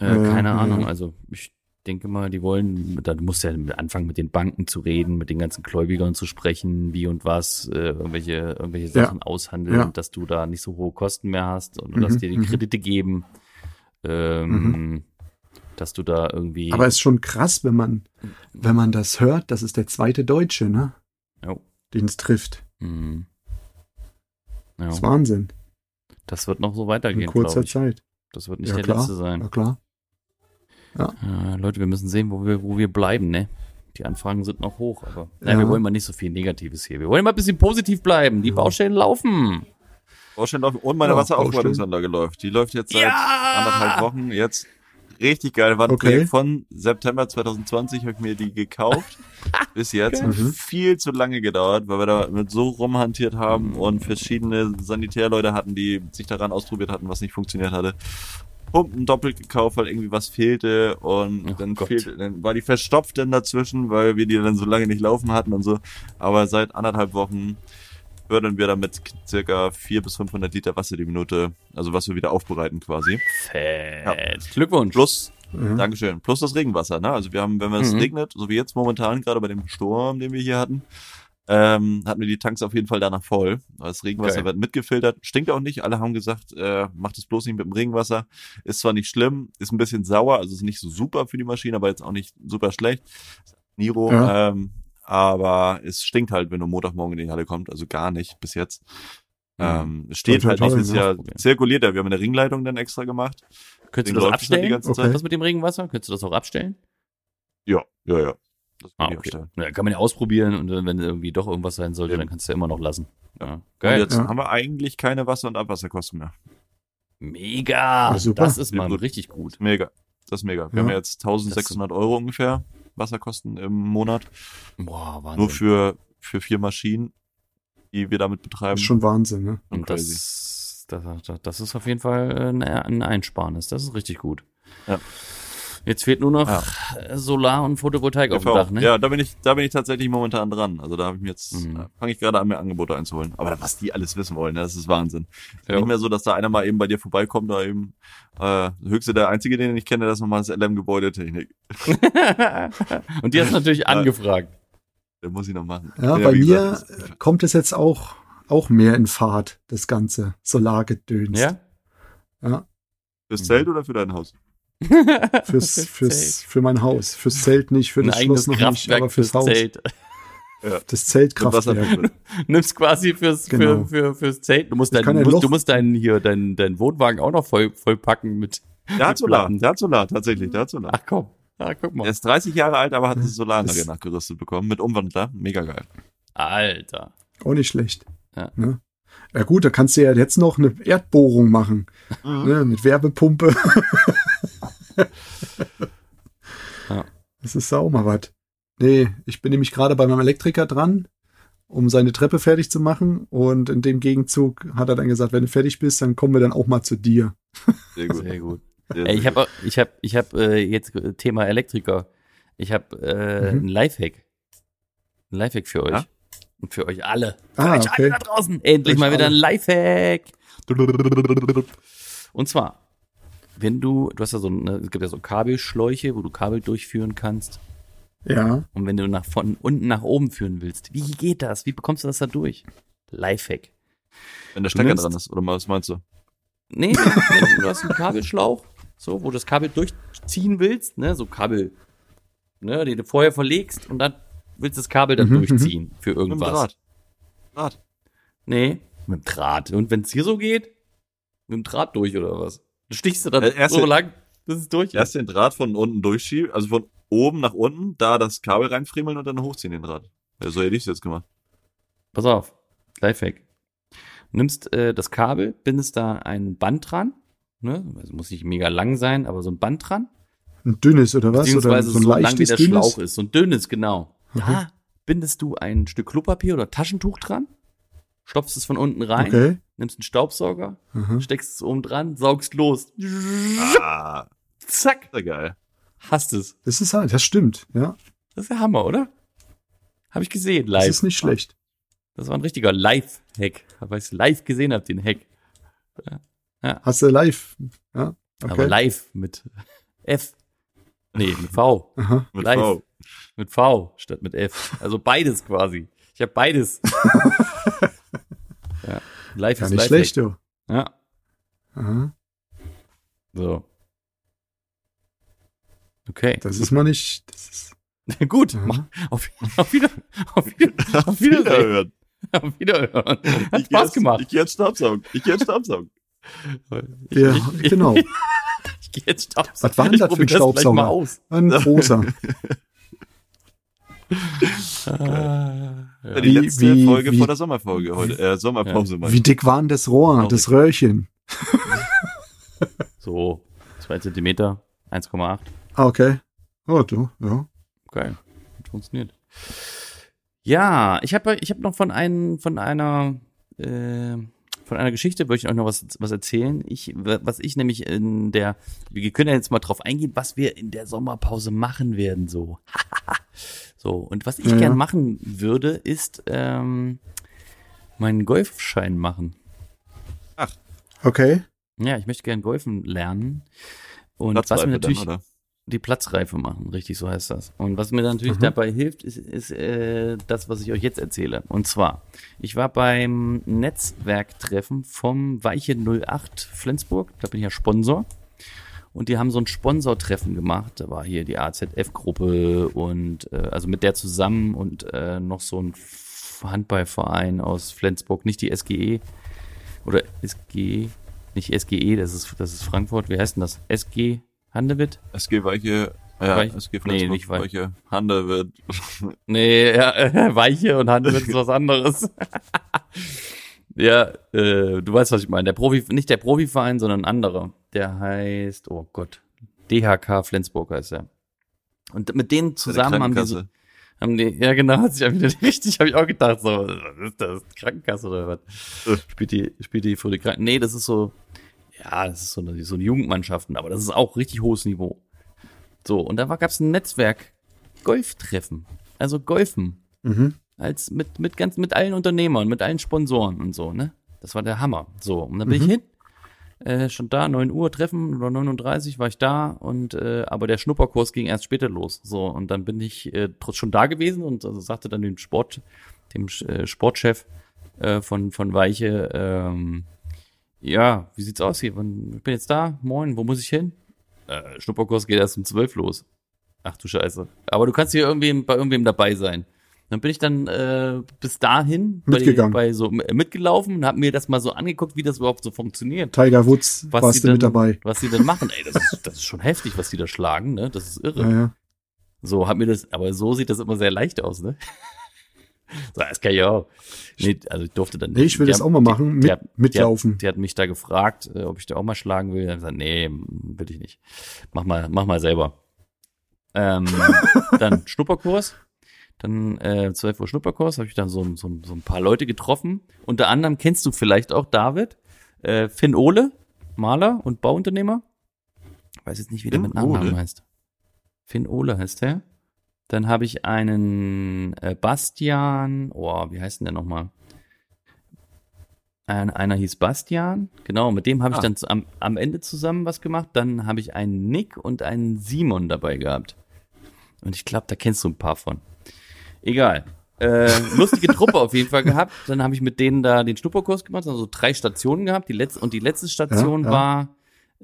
äh, Ja, keine ja, Ahnung. Also ich denke mal, die wollen, da musst du ja anfangen mit den Banken zu reden, mit den ganzen Gläubigern zu sprechen, wie und was, äh, irgendwelche, irgendwelche Ja. Sachen aushandeln, Ja. dass du da nicht so hohe Kosten mehr hast und Mhm, dass dir die mhm. Kredite geben. Ähm, Dass du da irgendwie. Aber es ist schon krass, wenn man, wenn man das hört, das ist der zweite Deutsche, ne? Jo. Den es trifft. Mhm. Ja, Das ist Wahnsinn. das wird noch so In weitergehen, kurzer glaube ich. Zeit. Das wird nicht Ja, der klar. letzte sein. Ja, klar. Äh, Leute, wir müssen sehen, wo wir, wo wir bleiben, ne? Die Anfragen sind noch hoch, aber nein, Ja. wir wollen mal nicht so viel Negatives hier. Wir wollen mal ein bisschen positiv bleiben. Die Ja. Baustellen laufen. Baustellen laufen und meine Ja, Wasseraufbereitungsanlage läuft. Die läuft jetzt seit Ja! anderthalb Wochen jetzt. Richtig geil. War ein Okay. Projekt von September 2020, habe ich mir die gekauft. Bis jetzt. Hat Mhm. Viel zu lange gedauert, weil wir da mit so rumhantiert haben und verschiedene Sanitärleute hatten, die sich daran ausprobiert hatten, was nicht funktioniert hatte. Pumpen doppelt gekauft, weil irgendwie was fehlte und Oh dann fehlte, dann war die verstopft dann dazwischen, weil wir die dann so lange nicht laufen hatten und so. Aber seit anderthalb Wochen fördern wir damit circa 400 bis 500 Liter Wasser die Minute, also was wir wieder aufbereiten quasi. Fett. Glückwunsch. Plus, Ja. Dankeschön, plus das Regenwasser, ne? Also wir haben, wenn es Mhm. regnet, so wie jetzt momentan, gerade bei dem Sturm, den wir hier hatten, ähm, hatten wir die Tanks auf jeden Fall danach voll. Das Regenwasser Geil. wird mitgefiltert, stinkt auch nicht. Alle haben gesagt, äh, macht es bloß nicht mit dem Regenwasser. Ist zwar nicht schlimm, ist ein bisschen sauer, also ist nicht so super für die Maschine, aber jetzt auch nicht super schlecht. Niro, Ja. ähm, aber es stinkt halt, wenn du Montagmorgen in die Halle kommt, also gar nicht bis jetzt. Ähm, es steht halt nicht, es ist ja zirkuliert, ja. wir haben eine Ringleitung dann extra gemacht. Könntest Den du das halt die abstellen? ganze Okay. Zeit. Das mit dem Regenwasser? Könntest du das auch abstellen? Ja, ja, ja. Das kann Ah, okay. Ja, kann man ja ausprobieren und dann, wenn irgendwie doch irgendwas sein sollte, dann kannst du ja immer noch lassen. Ja. Und Geil. jetzt Ja. haben wir eigentlich keine Wasser- und Abwasserkosten mehr. Mega. Ja, super. Das ist mal Gut. richtig gut. Mega. Das ist mega. Wir Ja. haben jetzt 1600 Euro ungefähr Wasserkosten im Monat. Boah, Wahnsinn. Nur für, für vier Maschinen, die wir damit betreiben. Das ist schon Wahnsinn, ne? Und das, das, das- das ist auf jeden Fall ein, ein Einsparnis. Das ist richtig gut. Ja. Jetzt fehlt nur noch Ja. Solar und Photovoltaik auf dem. Dach, ne? Ja, da bin ich, da bin ich tatsächlich momentan dran. Also da habe ich mir jetzt, Mhm. äh, fange ich gerade an, mir Angebote einzuholen. Aber was die alles wissen wollen, ne, das ist Wahnsinn. Ja. Nicht mehr so, dass da einer mal eben bei dir vorbeikommt oder eben, äh, höchste der einzige, den ich kenne, das ist nochmal das LM-Gebäudetechnik. und die hast du natürlich angefragt. Den muss ich noch machen. Ja, bei mir gesagt, kommt es jetzt auch, auch mehr in Fahrt, das ganze Solargedöns. Ja? Ja. Fürs Zelt oder für dein Haus? Fürs, fürs, für mein Haus. Fürs Zelt nicht, für ein das eigenes Schloss noch nicht, Kraftwerk aber fürs, Haus. Zelt. Das Zeltkraftwerk. Nimmst quasi fürs, Genau. für, für, fürs Zelt. Du musst, dein, ein musst, du musst deinen hier, deinen, deinen Wohnwagen auch noch voll, voll packen mit. Der hat Solar, der hat Solar, tatsächlich, der hat Solar. Ach komm. Ah, guck Er mal. ist 30 Jahre alt, aber hat eine Solaranlage nachgerüstet bekommen mit Umwandler. Mega geil. Alter. Auch nicht schlecht. Ja. Ne? ja gut, da kannst du ja jetzt noch eine Erdbohrung machen. Mhm. Ne? Mit Wärmepumpe. Ja. Das ist auch mal was. Nee, ich bin nämlich gerade bei meinem Elektriker dran, um seine Treppe fertig zu machen. Und in dem Gegenzug hat er dann gesagt, wenn du fertig bist, dann kommen wir dann auch mal zu dir. Sehr gut. Sehr gut. Sehr, Ey, ich habe ich hab, ich hab, äh, jetzt Thema Elektriker. Ich habe äh, Mhm. ein Lifehack. Ein Lifehack für euch. Ja? Und für euch alle. Für Ah, euch alle okay. da draußen. Endlich mal wieder ein alle. Lifehack. Und zwar, wenn du, du hast ja so, eine, es gibt ja so Kabelschläuche, wo du Kabel durchführen kannst. Ja, Und wenn du nach von unten nach oben führen willst, wie geht das? Wie bekommst du das da durch? Lifehack. Wenn der Stecker dran ist, oder was meinst du? Nee, wenn du hast einen Kabelschlauch, so, wo du das Kabel durchziehen willst, ne, so Kabel, ne, den du vorher verlegst und dann willst du das Kabel dann Mhm, durchziehen für Mit dem irgendwas. Draht. Draht. Nee, Mit dem Draht. Und wenn es hier so geht, mit dem Draht durch oder was? Du stichst du dann Äh, erst so den- lang, bis es durch ist. Erst den Draht von unten durchschieben, also von oben nach unten, da das Kabel reinfriemeln und dann hochziehen den Draht. Ja, so hätte ich es jetzt gemacht. Pass auf, Lifehack. Du nimmst äh, das Kabel, bindest da ein Band dran, ne? Also muss nicht mega lang sein, aber so ein Band dran. Ein dünnes oder was? Oder Beziehungsweise so ein so, lang wie leichtes der dünnes? Schlauch ist. So ein dünnes, genau. Da bindest du ein Stück Klopapier oder Taschentuch dran, stopfst es von unten rein, Okay. Nimmst einen Staubsauger, Aha. steckst es oben dran, saugst los. Ah, Zack, sehr geil. hast es. Das ist halt, das stimmt, ja. Das ist der Hammer, oder? Habe ich gesehen, Das live. ist nicht schlecht. Das war ein richtiger Live-Hack. Weil ich live gesehen habe, den Hack. Hast du live? Ja. Aber Okay. live mit F. Nee, mit V. Aha. Mit Live. V. Mit V statt mit F. Also beides quasi. Ich habe beides. Ja, ist nicht schlecht, du. Ja. Aha. So. Okay. Das ist mal nicht, das ist, Gut. Mhm. Mach, auf, auf, wieder, auf, wieder, auf Wiedersehen. Wiederhören. Auf Wiederhören. Hat Ich Spaß jetzt- gemacht. Ich gehe jetzt Staubsaugen. Ich gehe jetzt Staubsaugen. ja, ich- genau. Ich gehe jetzt Staubsaugen. Was war denn das für ein Staubsauger? mal aus. Ein großer. Ah, ja. Die Wie- letzte wie- Folge wie- vor der Sommerfolge heute. Äh, Sommerpause mal. Wie dick war denn das Rohr, das Röhrchen? So, zwei Zentimeter, 1,8. Ah, okay. Oh, du, ja. Geil. Hat funktioniert. Ja, ich habe ich hab noch von einem, von einer, äh, von einer Geschichte, würde ich euch noch was, was erzählen. Ich, was ich nämlich in der, wir können ja jetzt mal drauf eingehen, was wir in der Sommerpause machen werden, so. so, und was ich Ja, gern machen würde, ist, ähm, meinen Golfschein machen. Okay. Ja, ich möchte gern golfen lernen. Und was mir Platzreife natürlich, dann, oder? die Platzreife machen, richtig, so heißt das. Und was mir natürlich Mhm. dabei hilft, ist, ist äh, das, was ich euch jetzt erzähle. Und zwar, ich war beim Netzwerktreffen vom Weiche 08 Flensburg, da bin ich ja Sponsor. Und die haben so ein Sponsortreffen gemacht. Da war hier die AZF-Gruppe und äh, also mit der zusammen und äh, noch so ein Handballverein aus Flensburg, nicht die SGE oder SG, nicht SGE, das ist das ist Frankfurt. Wie heißt denn das? SG Handewitt? SG Weiche, ja, Weich- SG nee, Flensburg, nicht Weich. Weiche, Hande wird. Nee, ja, Weiche und Handwitt ist was anderes. ja, äh, du weißt, was ich meine. Der Profi, nicht der Profiverein, sondern ein anderer. Der heißt, oh Gott, DHK Flensburg heißt er. Und mit denen zusammen haben die, so, haben die, ja genau, hat sich wieder richtig, habe ich auch gedacht, so, was ist das? Krankenkasse oder was? Äh. Spielt die, spielt die für die Kranken? Nee, das ist so, ja, das ist so eine, so eine Jugendmannschaften, aber das ist auch richtig hohes Niveau. So, und da gab es ein Netzwerk Golftreffen. Also Golfen. Mhm. Als mit, mit ganz, mit allen Unternehmern, mit allen Sponsoren und so, ne? Das war der Hammer. So, und dann bin ich hin. Äh, schon da, 9 Uhr Treffen oder 39 war ich da und äh, aber der Schnupperkurs ging erst später los. So, und dann bin ich äh, trotz schon da gewesen und also sagte dann dem Sport, dem äh, Sportchef äh, von, von Weiche, ähm, ja, wie sieht's aus hier? Ich bin jetzt da, moin, wo muss ich hin? Äh, Schnupperkurs geht erst um 12 los. Ach du Scheiße. Aber du kannst hier irgendwem, bei irgendwem dabei sein. Dann bin ich dann äh, bis dahin Mitgegangen. Bei, bei so äh, mitgelaufen und habe mir das mal so angeguckt, wie das überhaupt so funktioniert. Tiger Woods Was warst sie du denn, mit dabei. Was sie denn machen, ey, das ist, das ist schon heftig, was die da schlagen, ne? Das ist irre. Ja, ja. So hat mir das, aber so sieht das immer sehr leicht aus, ne? So, das kann ich auch. Nee, also ich durfte dann Nee, ich will die das haben- auch mal machen, die, mit, die, hat, mitlaufen. die hat mich da gefragt, äh, ob ich da auch mal schlagen will. Dann gesagt, nee, will ich nicht. Mach mal, mach mal selber. Ähm, dann Schnupperkurs. Dann äh, 12 Uhr Schnupperkurs, habe ich dann so, so, so ein paar Leute getroffen. Unter anderem kennst du vielleicht auch David, äh, Finn Ohle, Maler und Bauunternehmer. Ich weiß jetzt nicht, wie der mit Nachnamen Ohle? heißt. Finn Ohle heißt der. Dann habe ich einen äh, Bastian, oh, wie heißt denn der nochmal? Ein, einer hieß Bastian, genau, mit dem habe ich Ah. dann zu, am, am Ende zusammen was gemacht. Dann habe ich einen Nick und einen Simon dabei gehabt. Und ich glaube, da kennst du ein paar von. Egal. Äh, lustige Truppe auf jeden Fall gehabt. Dann habe ich mit denen da den Schnupperkurs gemacht, also drei Stationen gehabt. Die letzte und die letzte Station Ja, ja. war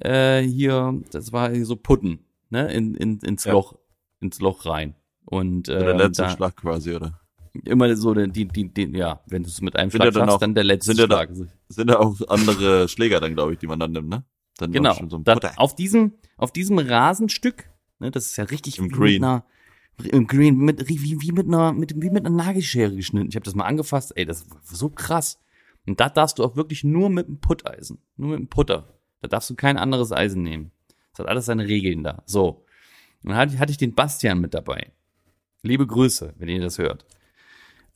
äh, hier, das war hier so Putten, ne, in, in, ins Ja. Loch, ins Loch rein. Und der äh, letzte da, Schlag quasi, oder? Immer so, die, die, die, ja, wenn du es mit einem Sind Schlag ja dann schaffst, dann der letzte sind ja da- Schlag. Sind da auch andere Schläger dann, glaube ich, die man dann nimmt, ne? Dann Genau. schon so ein da, auf diesem, auf diesem Rasenstück, ne, das ist ja richtig Im Green. einer, Green, mit, wie, wie mit einer, mit, wie mit einer Nagelschere geschnitten. Ich habe das mal angefasst, ey, das war so krass. Und da darfst du auch wirklich nur mit dem Putteisen, nur mit dem Putter. Da darfst du kein anderes Eisen nehmen. Das hat alles seine Regeln da. So. Dann hatte ich, hatte ich den Bastian mit dabei. Liebe Grüße, wenn ihr das hört.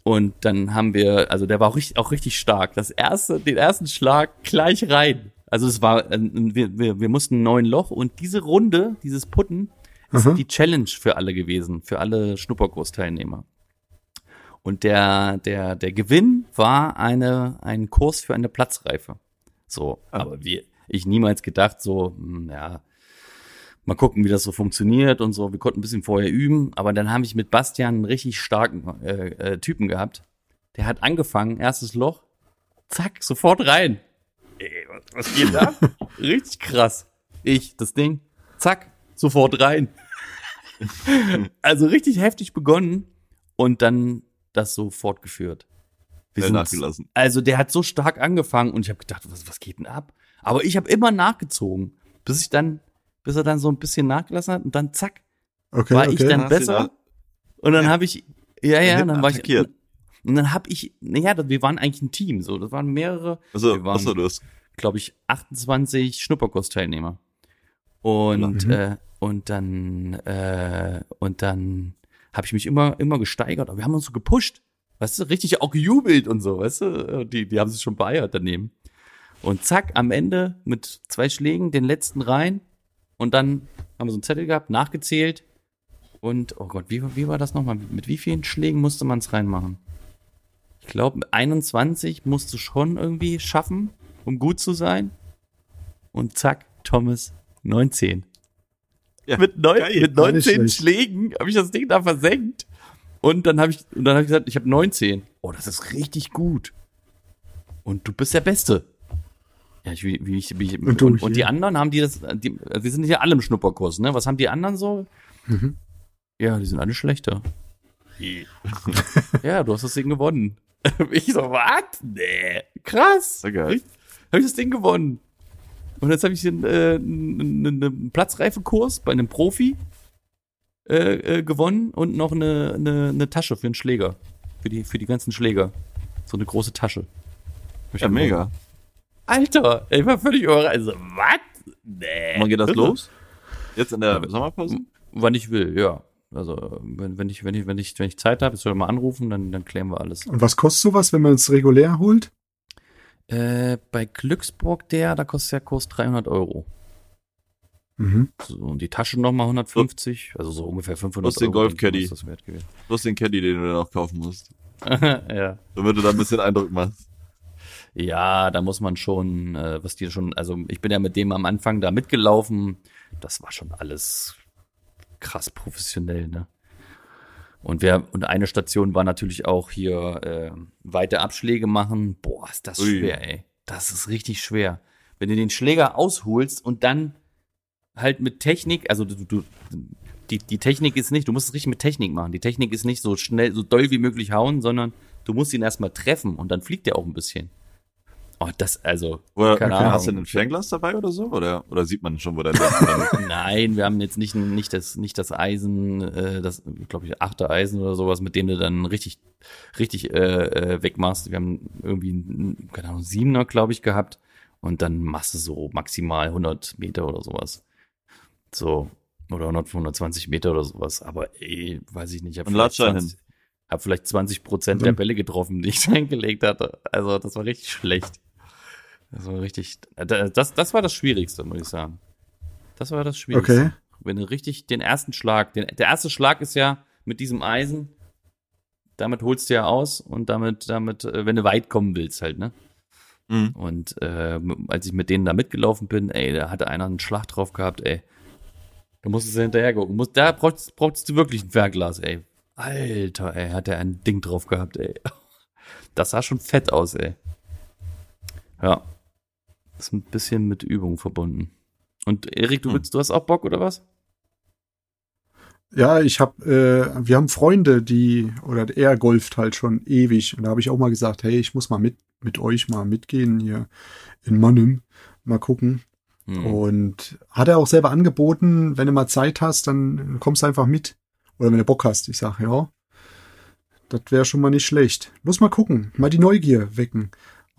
Und dann haben wir, also der war auch richtig, auch richtig stark. Das erste, den ersten Schlag gleich rein. Also es war, wir, wir, wir mussten ein neun Loch und diese Runde, dieses Putten, ist Aha. die Challenge für alle gewesen, für alle Schnupperkursteilnehmer. Und der, der, der Gewinn war eine, ein Kurs für eine Platzreife. So, Ah. aber wir, ich niemals gedacht, so, hm, ja, mal gucken, wie das so funktioniert und so. Wir konnten ein bisschen vorher üben, aber dann habe ich mit Bastian einen richtig starken äh, äh, Typen gehabt. Der hat angefangen, erstes Loch, zack, sofort rein. Ey, was geht da? richtig krass. Ich, das Ding, zack, sofort rein. also richtig heftig begonnen und dann das so fortgeführt. Wir sind- nachgelassen. Also der hat so stark angefangen und ich habe gedacht, was, was geht denn ab? Aber ich habe immer nachgezogen, bis ich dann, bis er dann so ein bisschen nachgelassen hat und dann zack. Okay, War ich okay. dann Hast besser? Und dann habe ich, ja, ja, dann war ich, attackiert. und dann habe ich, naja, das- wir waren eigentlich ein Team, so, das waren mehrere, Also, wir waren, achso, du hast, glaube ich, 28 Schnupperkursteilnehmer. Und, Mhm. äh, und dann, äh, und dann habe ich mich immer, immer gesteigert, aber wir haben uns so gepusht, weißt du, richtig auch gejubelt und so, weißt du, die, die haben sich schon beeiert daneben. Und zack, am Ende mit zwei Schlägen den letzten rein und dann haben wir so einen Zettel gehabt, nachgezählt und, oh Gott, wie, wie war das nochmal? Mit wie vielen Schlägen musste man es reinmachen? Ich glaube, 21 musst du schon irgendwie schaffen, um gut zu sein. Und zack, Thomas, 19. ja, Mit, neun, geil. mit War nicht 19 schlecht. Schlägen habe ich das Ding da versenkt. Und dann habe ich, und dann habe ich gesagt, ich habe 19. Oh, das ist richtig gut. Und du bist der Beste. Ja, ich, wie, ich, wie ich Und und, und, die anderen haben die das, die, wir sind ja alle im Schnupperkurs, ne? Was haben die anderen so? Mhm. Ja, die sind alle schlechter. ja, du hast das Ding gewonnen. ich so, was? Nee, krass. Geil. Habe ich das Ding gewonnen. Und jetzt habe ich einen, äh, einen, einen Platzreifekurs bei einem Profi äh, äh, gewonnen und noch eine, eine, eine Tasche für einen Schläger. Für die, für die ganzen Schläger. So eine große Tasche. Ich ja, mega. Alter, ich war völlig überrascht. Also, was? Nee. Wann geht das los? Jetzt in der Sommerpause? Wann ich will, ja. Also, wenn, wenn ich, wenn ich, wenn ich, wenn ich Zeit habe, soll mal anrufen, dann, dann klären wir alles. Und was kostet sowas, wenn man es regulär holt? Äh, bei Glücksburg der, da kostet der Kurs 300 Euro. Mhm. So, und die Tasche nochmal 150, also so ungefähr 500 Plus den Euro. denke ich, Golfcaddy. ist das wert gewesen. Plus den Caddy, den du dann auch kaufen musst. ja. Damit du da ein bisschen Eindruck machst. ja, da muss man schon, äh, was die schon, also ich bin ja mit dem am Anfang da mitgelaufen, das war schon alles krass professionell, ne? Und wir, und eine Station war natürlich auch hier äh, weite Abschläge machen. Boah, ist das Ui. schwer, ey. Das ist richtig schwer. Wenn du den Schläger ausholst und dann halt mit Technik, also du, du die, die Technik ist nicht, du musst es richtig mit Technik machen. Die Technik ist nicht so schnell, so doll wie möglich hauen, sondern du musst ihn erstmal treffen und dann fliegt er auch ein bisschen. Oh, das, also, Oder Keine hast du ein Fernglas dabei oder so? Oder, oder sieht man schon, wo der ist? Nein, wir haben jetzt nicht, nicht, das, nicht das Eisen, äh, das, glaube ich, achte Eisen oder sowas, mit dem du dann richtig, richtig äh, äh, wegmachst. Wir haben irgendwie, einen, keine Ahnung, Siebener, glaube ich, gehabt. Und dann machst du so maximal 100 Meter oder sowas. So, oder 100, 120 Meter oder sowas. Aber ey, weiß ich nicht. Ich hab Und vielleicht latsch da 20 Hab vielleicht 20 Prozent der dann- Bälle getroffen, die ich reingelegt hatte. Also, das war richtig schlecht. Das war richtig, das, das war das Schwierigste, muss ich sagen. Das war das Schwierigste. Okay. Wenn du richtig den ersten Schlag, den, der erste Schlag ist ja mit diesem Eisen, damit holst du ja aus und damit, damit, äh, wenn du weit kommen willst halt, ne? Mhm. Und äh, als ich mit denen da mitgelaufen bin, ey, da hatte einer einen Schlag drauf gehabt, ey. Da musstest du hinterher gucken. Musst, da brauchst, brauchst du wirklich ein Fernglas, ey. Alter, ey, hat er ein Ding drauf gehabt, ey. Das sah schon fett aus, ey. Ja. Ist ein bisschen mit Übung verbunden. Und Erik, du Hm. willst, du hast auch Bock, oder was? Ja, ich habe, äh, wir haben Freunde, die, oder er golft halt schon ewig. Und da habe ich auch mal gesagt, hey, ich muss mal mit, mit euch mal mitgehen hier in Mannheim. Mal gucken. Hm. Und hat er auch selber angeboten, wenn du mal Zeit hast, dann kommst du einfach mit. Oder wenn du Bock hast. Ich sag, ja, das wäre schon mal nicht schlecht. Muss mal gucken, mal die Neugier wecken.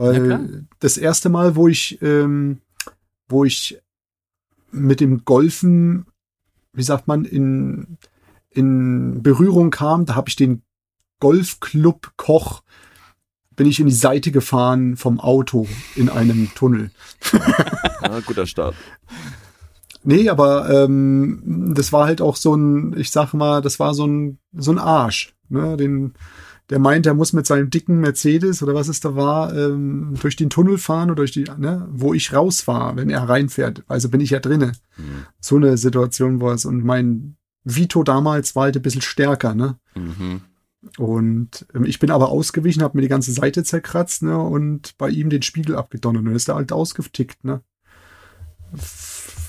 Weil das erste Mal, wo ich, ähm, wo ich mit dem Golfen, wie sagt man, in, in Berührung kam, da habe ich den Golfclub Koch, bin ich in die Seite gefahren vom Auto in einem Tunnel. Ja, guter Start. Nee, aber ähm, das war halt auch so ein, ich sag mal, das war so ein so ein Arsch, ne? Den, der meint, er muss mit seinem dicken Mercedes oder was es da war, ähm, durch den Tunnel fahren oder durch die, ne, wo ich rausfahre, wenn er reinfährt. Also bin ich ja drinne. Mhm. So eine Situation war es. Und mein Vito damals war halt ein bisschen stärker, ne? Mhm. Und ähm, ich bin aber ausgewichen, habe mir die ganze Seite zerkratzt, ne? Und bei ihm den Spiegel abgedonnert. Und dann ist er halt ausgetickt, ne?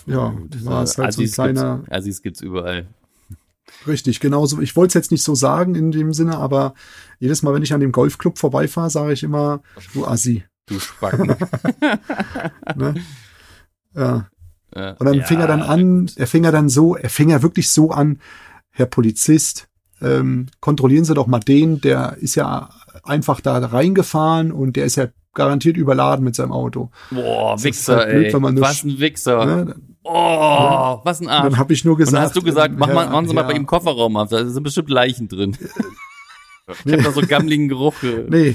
Ja, war es halt so ein kleiner. Gibt's, Assis gibt's überall. Richtig, genauso. Ich wollte es jetzt nicht so sagen in dem Sinne, aber jedes Mal, wenn ich an dem Golfclub vorbeifahre, sage ich immer, du Assi. Du Spacken. Ne? ja. Äh, Und dann ja, fing er dann an, er fing er dann so, er fing er wirklich so an, Herr Polizist, ähm, kontrollieren Sie doch mal den, der ist ja einfach da reingefahren und der ist ja garantiert überladen mit seinem Auto. Boah, Das Wichser, halt blöd, ey. was ein Wichser. Ne? Oh, was ein Arsch. Dann habe ich nur Und gesagt. dann hast du gesagt, mach mal, machen Sie mal ja, bei ihm Kofferraum auf, da sind bestimmt Leichen drin. Ich Nee. hab da so gammligen Geruch. Nee.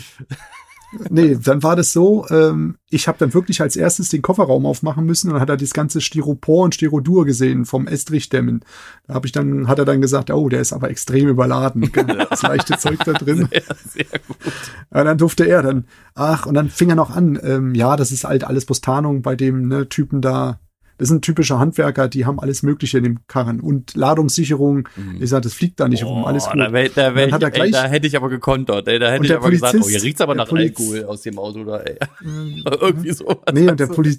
Nee, dann war das so, ähm, ich habe dann wirklich als erstes den Kofferraum aufmachen müssen und dann hat er das ganze Styropor und Styrodur gesehen vom Estrichdämmen. Da habe ich dann, hat er dann gesagt, oh, der ist aber extrem überladen. Das leichte Zeug da drin. Sehr, sehr gut. Ja, dann durfte er dann, ach, und dann fing er noch an, ähm, ja, das ist halt alles bloß Tarnung bei dem ne, Typen da. Das sind typische Handwerker, die haben alles Mögliche in dem Karren. Und Ladungssicherung, ich sag, das fliegt da nicht rum, alles Boah, gut. Da, wär, da, wär hat er ich, ey, gleich- da hätte ich aber gekontert, ey. Da hätte ich aber gesagt, oh, Polizist- hier riecht's aber nach Poliz- Alkohol aus dem Auto da, ey. Irgendwie so. Nee, und der, Poliz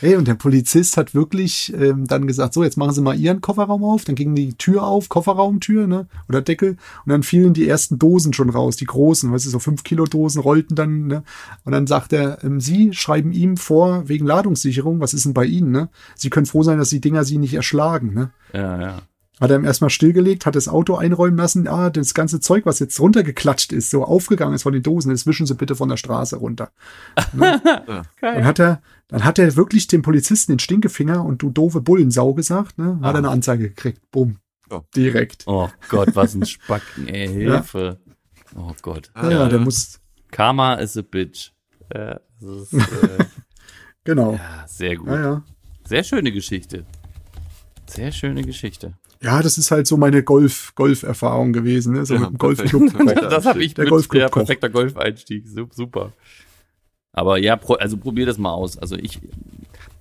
hey, und der Polizist hat wirklich ähm, dann gesagt, so, jetzt machen Sie mal Ihren Kofferraum auf. Dann ging die Tür auf, Kofferraumtür, ne? Oder Deckel. Und dann fielen die ersten Dosen schon raus, die großen, weißt du, so 5 Kilo Dosen rollten dann, ne? Und dann sagt er, ähm, Sie schreiben ihm vor, wegen Ladungssicherung, was ist denn bei Ihnen, ne? Sie können froh sein, dass die Dinger Sie nicht erschlagen, ne? Ja, ja. Hat er ihm erstmal stillgelegt, hat das Auto einräumen lassen. Ah, das ganze Zeug, was jetzt runtergeklatscht ist, so aufgegangen ist von den Dosen, das wischen Sie bitte von der Straße runter. Ne? Dann hat er, dann hat er wirklich dem Polizisten den Stinkefinger und du doofe Bullensau gesagt, ne? Hat er eine Anzeige gekriegt. Bumm. Ja. Direkt. Oh Gott, was ein Spacken, ey. Hilfe. Oh Gott. Ja, ja, der muss, Karma is a bitch. Ja, das ist, äh, genau. ja, sehr gut. Ja, ja. Sehr schöne Geschichte. Sehr schöne Geschichte. Ja, das ist halt so meine Golf, Golf-Erfahrung gewesen, ne? So Ja, mit dem. Golfclub. Das habe ich Der mit. Golfclub ja, Koch. perfekter Golfeinstieg. Sup- Super. Aber ja, pro, also probier das mal aus. Also ich,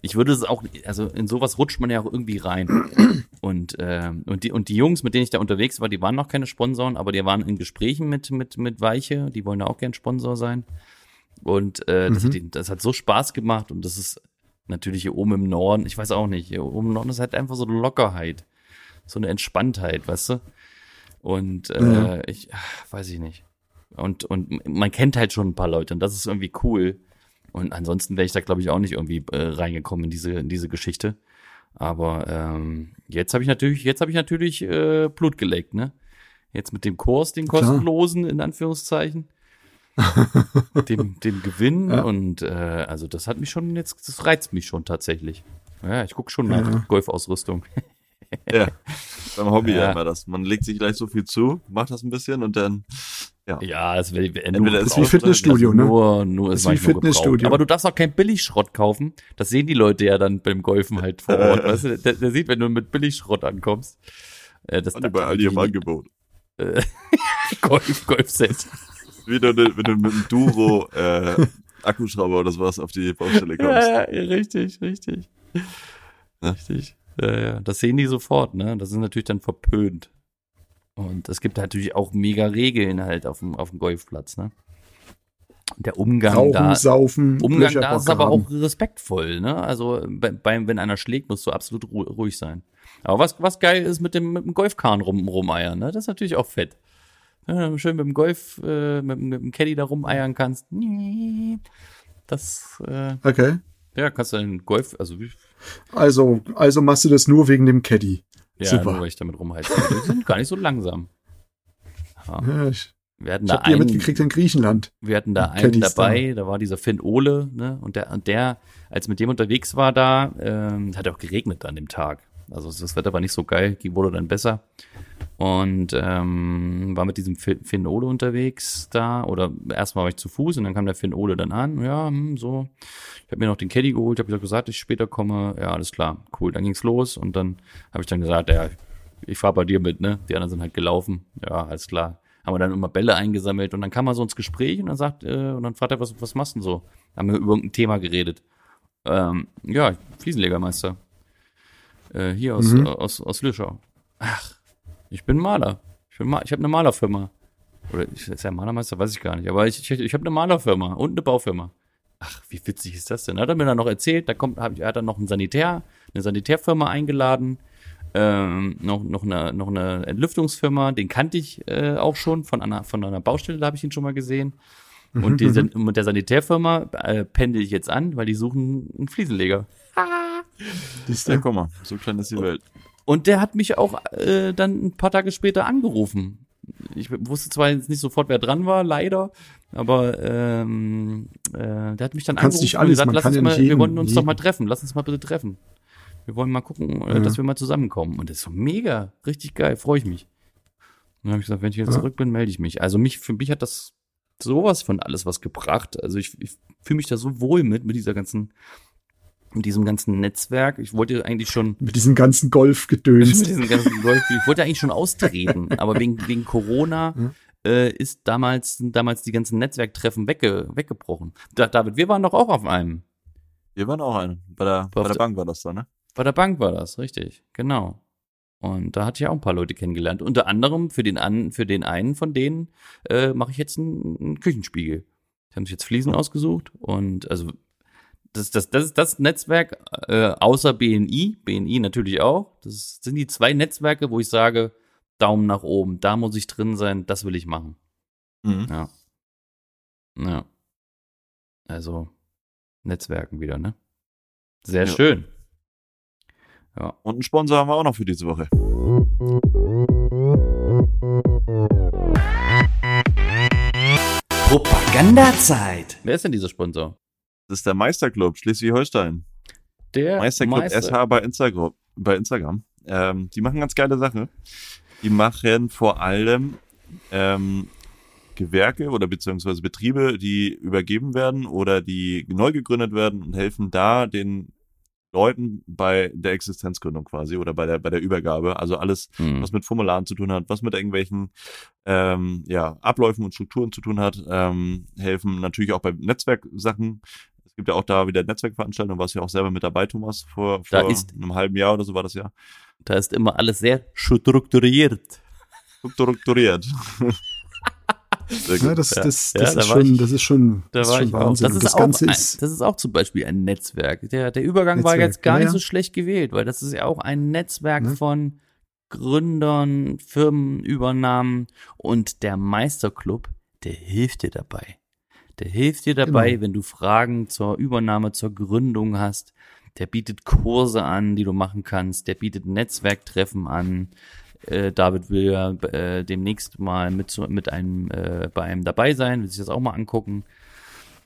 ich würde es auch, also in sowas rutscht man ja auch irgendwie rein. Und, ähm, und, die, und die Jungs, mit denen ich da unterwegs war, die waren noch keine Sponsoren, aber die waren in Gesprächen mit, mit, mit Weiche, die wollen da auch gern Sponsor sein. Und äh, das, Mhm. hat, das hat so Spaß gemacht und das ist natürlich hier oben im Norden, ich weiß auch nicht, hier oben im Norden ist halt einfach so eine Lockerheit, so eine Entspanntheit, weißt du? Und äh, Ja. ich, ach, weiß ich nicht. Und, und man kennt halt schon ein paar Leute und das ist irgendwie cool. Und ansonsten wäre ich da, glaube ich, auch nicht irgendwie äh, reingekommen in diese, in diese Geschichte. Aber ähm, jetzt habe ich natürlich, jetzt habe ich natürlich äh, Blut geleckt, ne? Jetzt mit dem Kurs, den Klar. kostenlosen, in Anführungszeichen. Dem, dem Gewinn Ja. und äh, also das hat mich schon jetzt, das reizt mich schon tatsächlich. Ja, ich gucke schon nach Ja. Golfausrüstung. Ja. Beim Hobby Ja. ja. immer das. Man legt sich gleich so viel zu, macht das ein bisschen und dann, Ja, das wäre Entweder ist wie Fitnessstudio, ne? Nur, nur Das ist ist wie Fitnessstudio. Aber du darfst auch kein Billigschrott kaufen. Das sehen die Leute ja dann beim Golfen halt vor Ort. weißt du, der, der sieht, wenn du mit Billigschrott ankommst. Äh, das und bei Aldi im Angebot. Golf, Golfset. Wie du, wenn du mit einem Duro äh, Akkuschrauber oder sowas auf die Baustelle kommst. Ja, ja, richtig, richtig. Ja. Richtig. Ja, ja. Das sehen die sofort, ne? Das ist natürlich dann verpönt. Und es gibt natürlich auch mega Regeln halt auf dem, auf dem Golfplatz, ne? Der Umgang Rauchen, da, Saufen, Umgang da ist aber auch respektvoll, ne? Also bei, beim, wenn einer schlägt, musst du absolut ru ruhig sein. Aber was, was geil ist mit dem, mit dem Golfkahn rum, rumeiern, ne? Das ist natürlich auch fett. Ja, schön mit dem Golf, äh, mit, mit dem Caddy da rumeiern kannst. Das, äh, Okay. ja, kannst du den Golf, also wie, Also, also machst du das nur wegen dem Caddy. ja, Super. nur weil ich damit rumheize. Die sind gar nicht so langsam. Ja, ich Wir hatten ich da ja einen, mitgekriegt in Griechenland. wir hatten da einen Caddies dabei, da war dieser Finn Ole, ne? Und der, und der, als mit dem unterwegs war da, ähm, hat auch geregnet an dem Tag. Also das Wetter war nicht so geil, die wurde dann besser. Und ähm, war mit diesem Fi- Finn Ole unterwegs da. Oder erstmal war ich zu Fuß und dann kam der Finn Ole dann an. Ja, hm, so. Ich habe mir noch den Caddy geholt, habe gesagt, dass ich später komme. Ja, alles klar, cool. Dann ging's los und dann habe ich dann gesagt, ja, ich fahr bei dir mit, ne? Die anderen sind halt gelaufen. Ja, alles klar. Haben wir dann immer Bälle eingesammelt und dann kam er so ins Gespräch und dann sagt, äh, und dann fragt er, was, was machst du denn so? Haben wir über irgendein Thema geredet. Ähm, ja, Fliesenlegermeister. Äh, hier aus, Mhm. äh, aus, aus Lüschau. Ach, ich bin Maler. Ich, bin Ma ich habe eine Malerfirma. Oder ich- ist er Malermeister? Weiß ich gar nicht. Aber ich, ich, ich habe eine Malerfirma und eine Baufirma. Ach, wie witzig ist das denn? Hat er mir dann noch erzählt, da kommt, hab ich, er hat dann noch einen Sanitär, eine Sanitärfirma eingeladen, ähm, noch, noch, eine, noch eine Entlüftungsfirma, den kannte ich äh, auch schon von einer, von einer Baustelle, da habe ich ihn schon mal gesehen. Und die, mit der Sanitärfirma äh, pendel ich jetzt an, weil die suchen einen Fliesenleger. Ja, du? guck mal, so klein ist die Welt. Und der hat mich auch äh, dann ein paar Tage später angerufen. Ich wusste zwar jetzt nicht sofort, wer dran war, leider, aber ähm, äh, der hat mich dann kannst angerufen nicht und alles, gesagt, man lass uns mal, nicht wir jeden- wollen uns doch jeden- mal treffen, lass uns mal bitte treffen. Wir wollen mal gucken, äh, Ja. dass wir mal zusammenkommen. Und das ist so mega, richtig geil, freue ich mich. Und dann habe ich gesagt, wenn ich wieder Ja. zurück bin, melde ich mich. Also mich, für mich hat das sowas von alles was gebracht. Also ich, ich fühle mich da so wohl mit, mit dieser ganzen, mit diesem ganzen Netzwerk. Ich wollte eigentlich schon Mit diesem ganzen mit Golfgedöns. diesem ganzen Golf. Ich wollte eigentlich schon austreten, aber wegen, wegen Corona Ja. äh, ist damals, sind damals die ganzen Netzwerktreffen wegge, weggebrochen. Da, David, wir waren doch auch auf einem. Wir waren auch eine. Bei der, bei der- Bank war das da, ne? Bei der Bank war das, richtig. Genau. Und da hatte ich auch ein paar Leute kennengelernt. Unter anderem für den, an, für den einen von denen äh, mache ich jetzt einen, einen Küchenspiegel. Die haben sich jetzt Fliesen ausgesucht und also das, das, das ist das Netzwerk äh, außer BNI, BNI natürlich auch. Das sind die zwei Netzwerke, wo ich sage, Daumen nach oben, da muss ich drin sein, das will ich machen. Mhm. Ja. Ja. Also Netzwerken wieder, ne? Sehr Ja. schön. Ja. Und einen Sponsor haben wir auch noch für diese Woche. Propagandazeit. Wer ist denn dieser Sponsor? Das ist der Meisterclub Schleswig-Holstein. Der Meisterclub Meister. SH bei Instagram. Bei Instagram. Ähm, die machen ganz geile Sachen. Die machen vor allem ähm, Gewerke oder beziehungsweise Betriebe, die übergeben werden oder die neu gegründet werden und helfen da den Leuten bei der Existenzgründung quasi oder bei der bei der Übergabe. Also alles, Hm. was mit Formularen zu tun hat, was mit irgendwelchen ähm, ja, Abläufen und Strukturen zu tun hat, ähm, helfen natürlich auch bei Netzwerksachen. Es gibt ja auch da wieder Netzwerkveranstaltungen, warst ja auch selber mit dabei, Thomas, vor, Da vor ist- einem halben Jahr oder so war das ja. Da ist immer alles sehr strukturiert. Strukturiert. Ja, das, Ja. das, Ja, das, da ist war schon, ich- das ist schon, Da das ist war schon. Wahnsinn. Das ist, das auch Ganze ein, ist, das ist auch zum Beispiel ein Netzwerk. Der, der Übergang war Netzwerk, jetzt gar ja, nicht ja. so schlecht gewählt, weil das ist ja auch ein Netzwerk Ne? von Gründern, Firmenübernahmen und der Meisterclub, der hilft dir dabei. Der hilft dir dabei, Genau. wenn du Fragen zur Übernahme, zur Gründung hast. Der bietet Kurse an, die du machen kannst. Der bietet Netzwerktreffen an. Äh, David will ja äh, demnächst mal mit, mit einem äh, bei einem dabei sein, will sich das auch mal angucken.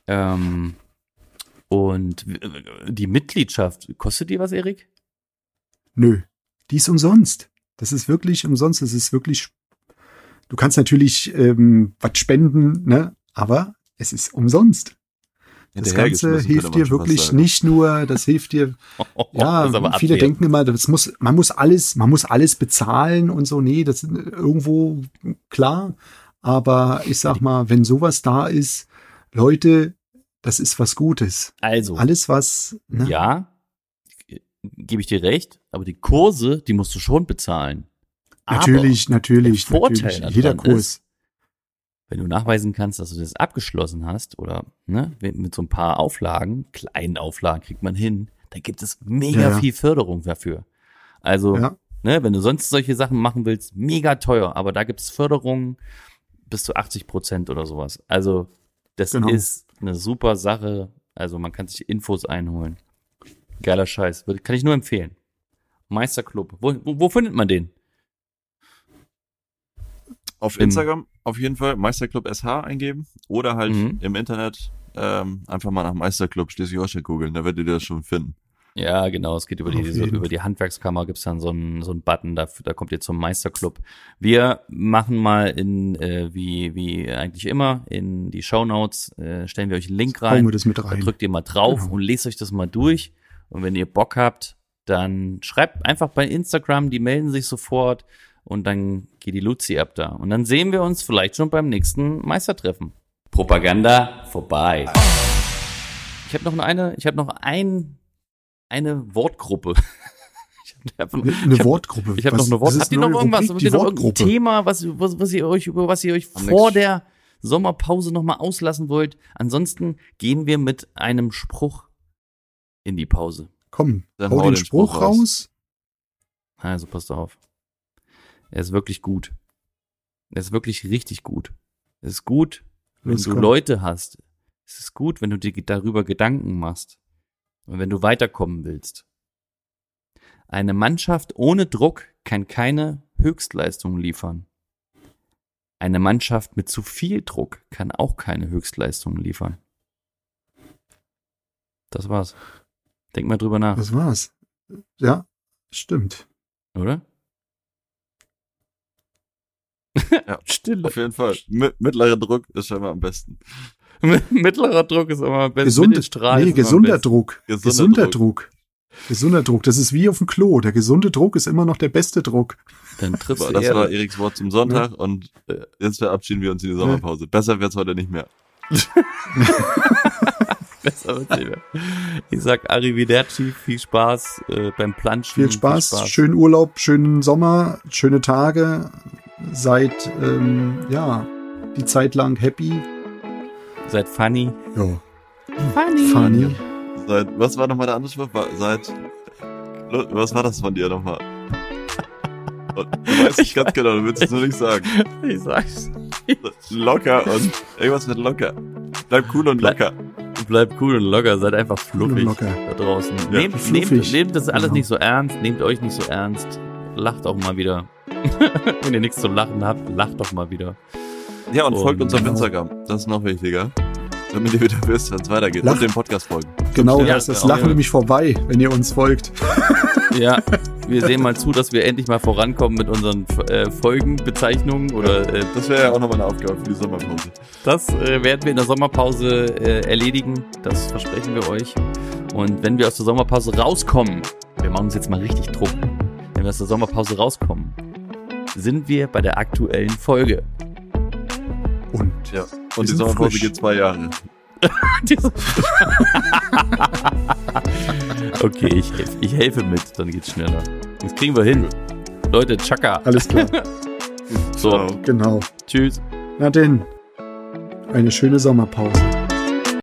Ähm, und die Mitgliedschaft, kostet die was, Erik? nö, die ist umsonst. Das ist wirklich umsonst. Das ist wirklich, du kannst natürlich ähm, was spenden, ne? aber es ist umsonst. Das Ganze hilft dir wirklich nicht nur, das hilft dir Ja, Das ist aber viele denken immer, das muss, man muss alles, man muss alles bezahlen und so. Nee, das ist irgendwo klar. Aber ich sag mal, wenn sowas da ist, Leute, das ist was Gutes. Also, Alles was, ne? ja, gebe ich dir recht, aber die Kurse, die musst du schon bezahlen. natürlich, natürlich, der Vorteil natürlich. daran Jeder ist, Kurs. Wenn du nachweisen kannst, dass du das abgeschlossen hast oder ne, mit so ein paar Auflagen, kleinen Auflagen kriegt man hin, da gibt es mega Ja, ja. viel Förderung dafür. Also, Ja. ne, wenn du sonst solche Sachen machen willst, mega teuer, aber da gibt es Förderungen bis zu 80 Prozent oder sowas. Also, das Genau. ist eine super Sache. Also, man kann sich Infos einholen. Geiler Scheiß. Kann ich nur empfehlen. Meisterclub. Wo, wo, wo findet man den? Auf Instagram auf jeden Fall Meisterclub SH eingeben oder halt Mhm. im Internet ähm, einfach mal nach Meisterclub Schleswig-Holstein googeln, da werdet ihr das schon finden. Ja, genau. Es geht über die, so, über die Handwerkskammer gibt's dann so einen, so einen Button, da, da kommt ihr zum Meisterclub. Wir machen mal in, äh, wie, wie eigentlich immer, in die Shownotes, äh, stellen wir euch einen Link rein. wir das mit Da rein. drückt ihr mal drauf Genau. und lest euch das mal durch. Und wenn ihr Bock habt, dann schreibt einfach bei Instagram, die melden sich sofort und dann geht die Luzi ab da. Und dann sehen wir uns vielleicht schon beim nächsten Meistertreffen. Propaganda vorbei. Ich habe noch eine, ich habe noch ein, eine Wortgruppe. Hab Eine, hab- Wortgruppe. ich habe noch eine Wort. das ist Habt ihr noch irgendwas? Habt ihr noch irgendein Wortgruppe. Thema, was, was, was ihr euch, über was ihr euch vor nix. der Sommerpause nochmal auslassen wollt? Ansonsten gehen wir mit einem Spruch in die Pause. Komm, Dann hau hau den den Spruch Spruch raus. raus. Also passt auf. Er ist wirklich gut. Er ist wirklich richtig gut. Es ist gut, wenn du. Leute hast. Es ist gut, wenn du dir darüber Gedanken machst. Und wenn du weiterkommen willst. Eine Mannschaft ohne Druck kann keine Höchstleistung liefern. Eine Mannschaft mit zu viel Druck kann auch keine Höchstleistung liefern. Das war's. Denk mal drüber nach, Das war's. Ja, stimmt. oder? Ja. Stille. Auf jeden Fall. Mi- mittlerer Druck ist scheinbar am besten. Mittlerer Druck ist immer am besten. Gesunde, Mittelstrahl nee, ist immer am gesunder besten. Druck. Gesunder Gesunder Druck. Druck. Gesunder Druck. Das ist wie auf dem Klo. Der gesunde Druck ist immer noch der beste Druck. Dann triffst du Das war Eriks Wort zum Sonntag und äh, jetzt verabschieden wir uns in die Sommerpause. Besser wird's heute nicht mehr. besser wird's nicht mehr. Ich sag Arrivederci, viel Spaß äh, beim Planschen. Viel Spaß, schönen Urlaub, schönen Sommer, schöne Tage. Seid, ähm, ja, die Zeit lang happy. Seid funny. Ja, Funny. funny. Seit, was war nochmal der andere Spruch? Seit, was war das von dir nochmal? Und Du weißt nicht ganz genau, du willst es nur nicht sagen. Ich sag's. Locker und irgendwas mit locker. Bleib cool und Bleib- locker. Bleibt cool und locker, seid einfach fluffig locker. da draußen. Ja, nehmt, fluffig. nehmt, nehmt das alles Genau. nicht so ernst, nehmt euch nicht so ernst. Lacht auch mal wieder. Wenn ihr nichts zu lachen habt, lacht doch mal wieder. Ja, und Und folgt uns auf genau. Instagram. Das ist noch wichtiger. Damit ihr wieder wisst, wenn es weitergeht. Lach- Und dem Podcast folgen. Genau, Ja, da ist das genau. Lachen nämlich vorbei, wenn ihr uns folgt. Ja, wir sehen mal zu, dass wir endlich mal vorankommen mit unseren äh, Folgenbezeichnungen oder äh, Das wäre ja auch nochmal eine Aufgabe für die Sommerpause. Das äh, werden wir in der Sommerpause äh, erledigen. Das versprechen wir euch. Und wenn wir aus der Sommerpause rauskommen, wir machen uns jetzt mal richtig Druck. Wenn wir aus der Sommerpause rauskommen, sind wir bei der aktuellen Folge. Und Ja. Und die Sommerpause geht zwei Jahre. okay, ich, ich helfe mit, dann geht's schneller. Das kriegen wir hin. Leute, Chaka. alles klar. So, genau. tschüss. Na denn, eine schöne Sommerpause.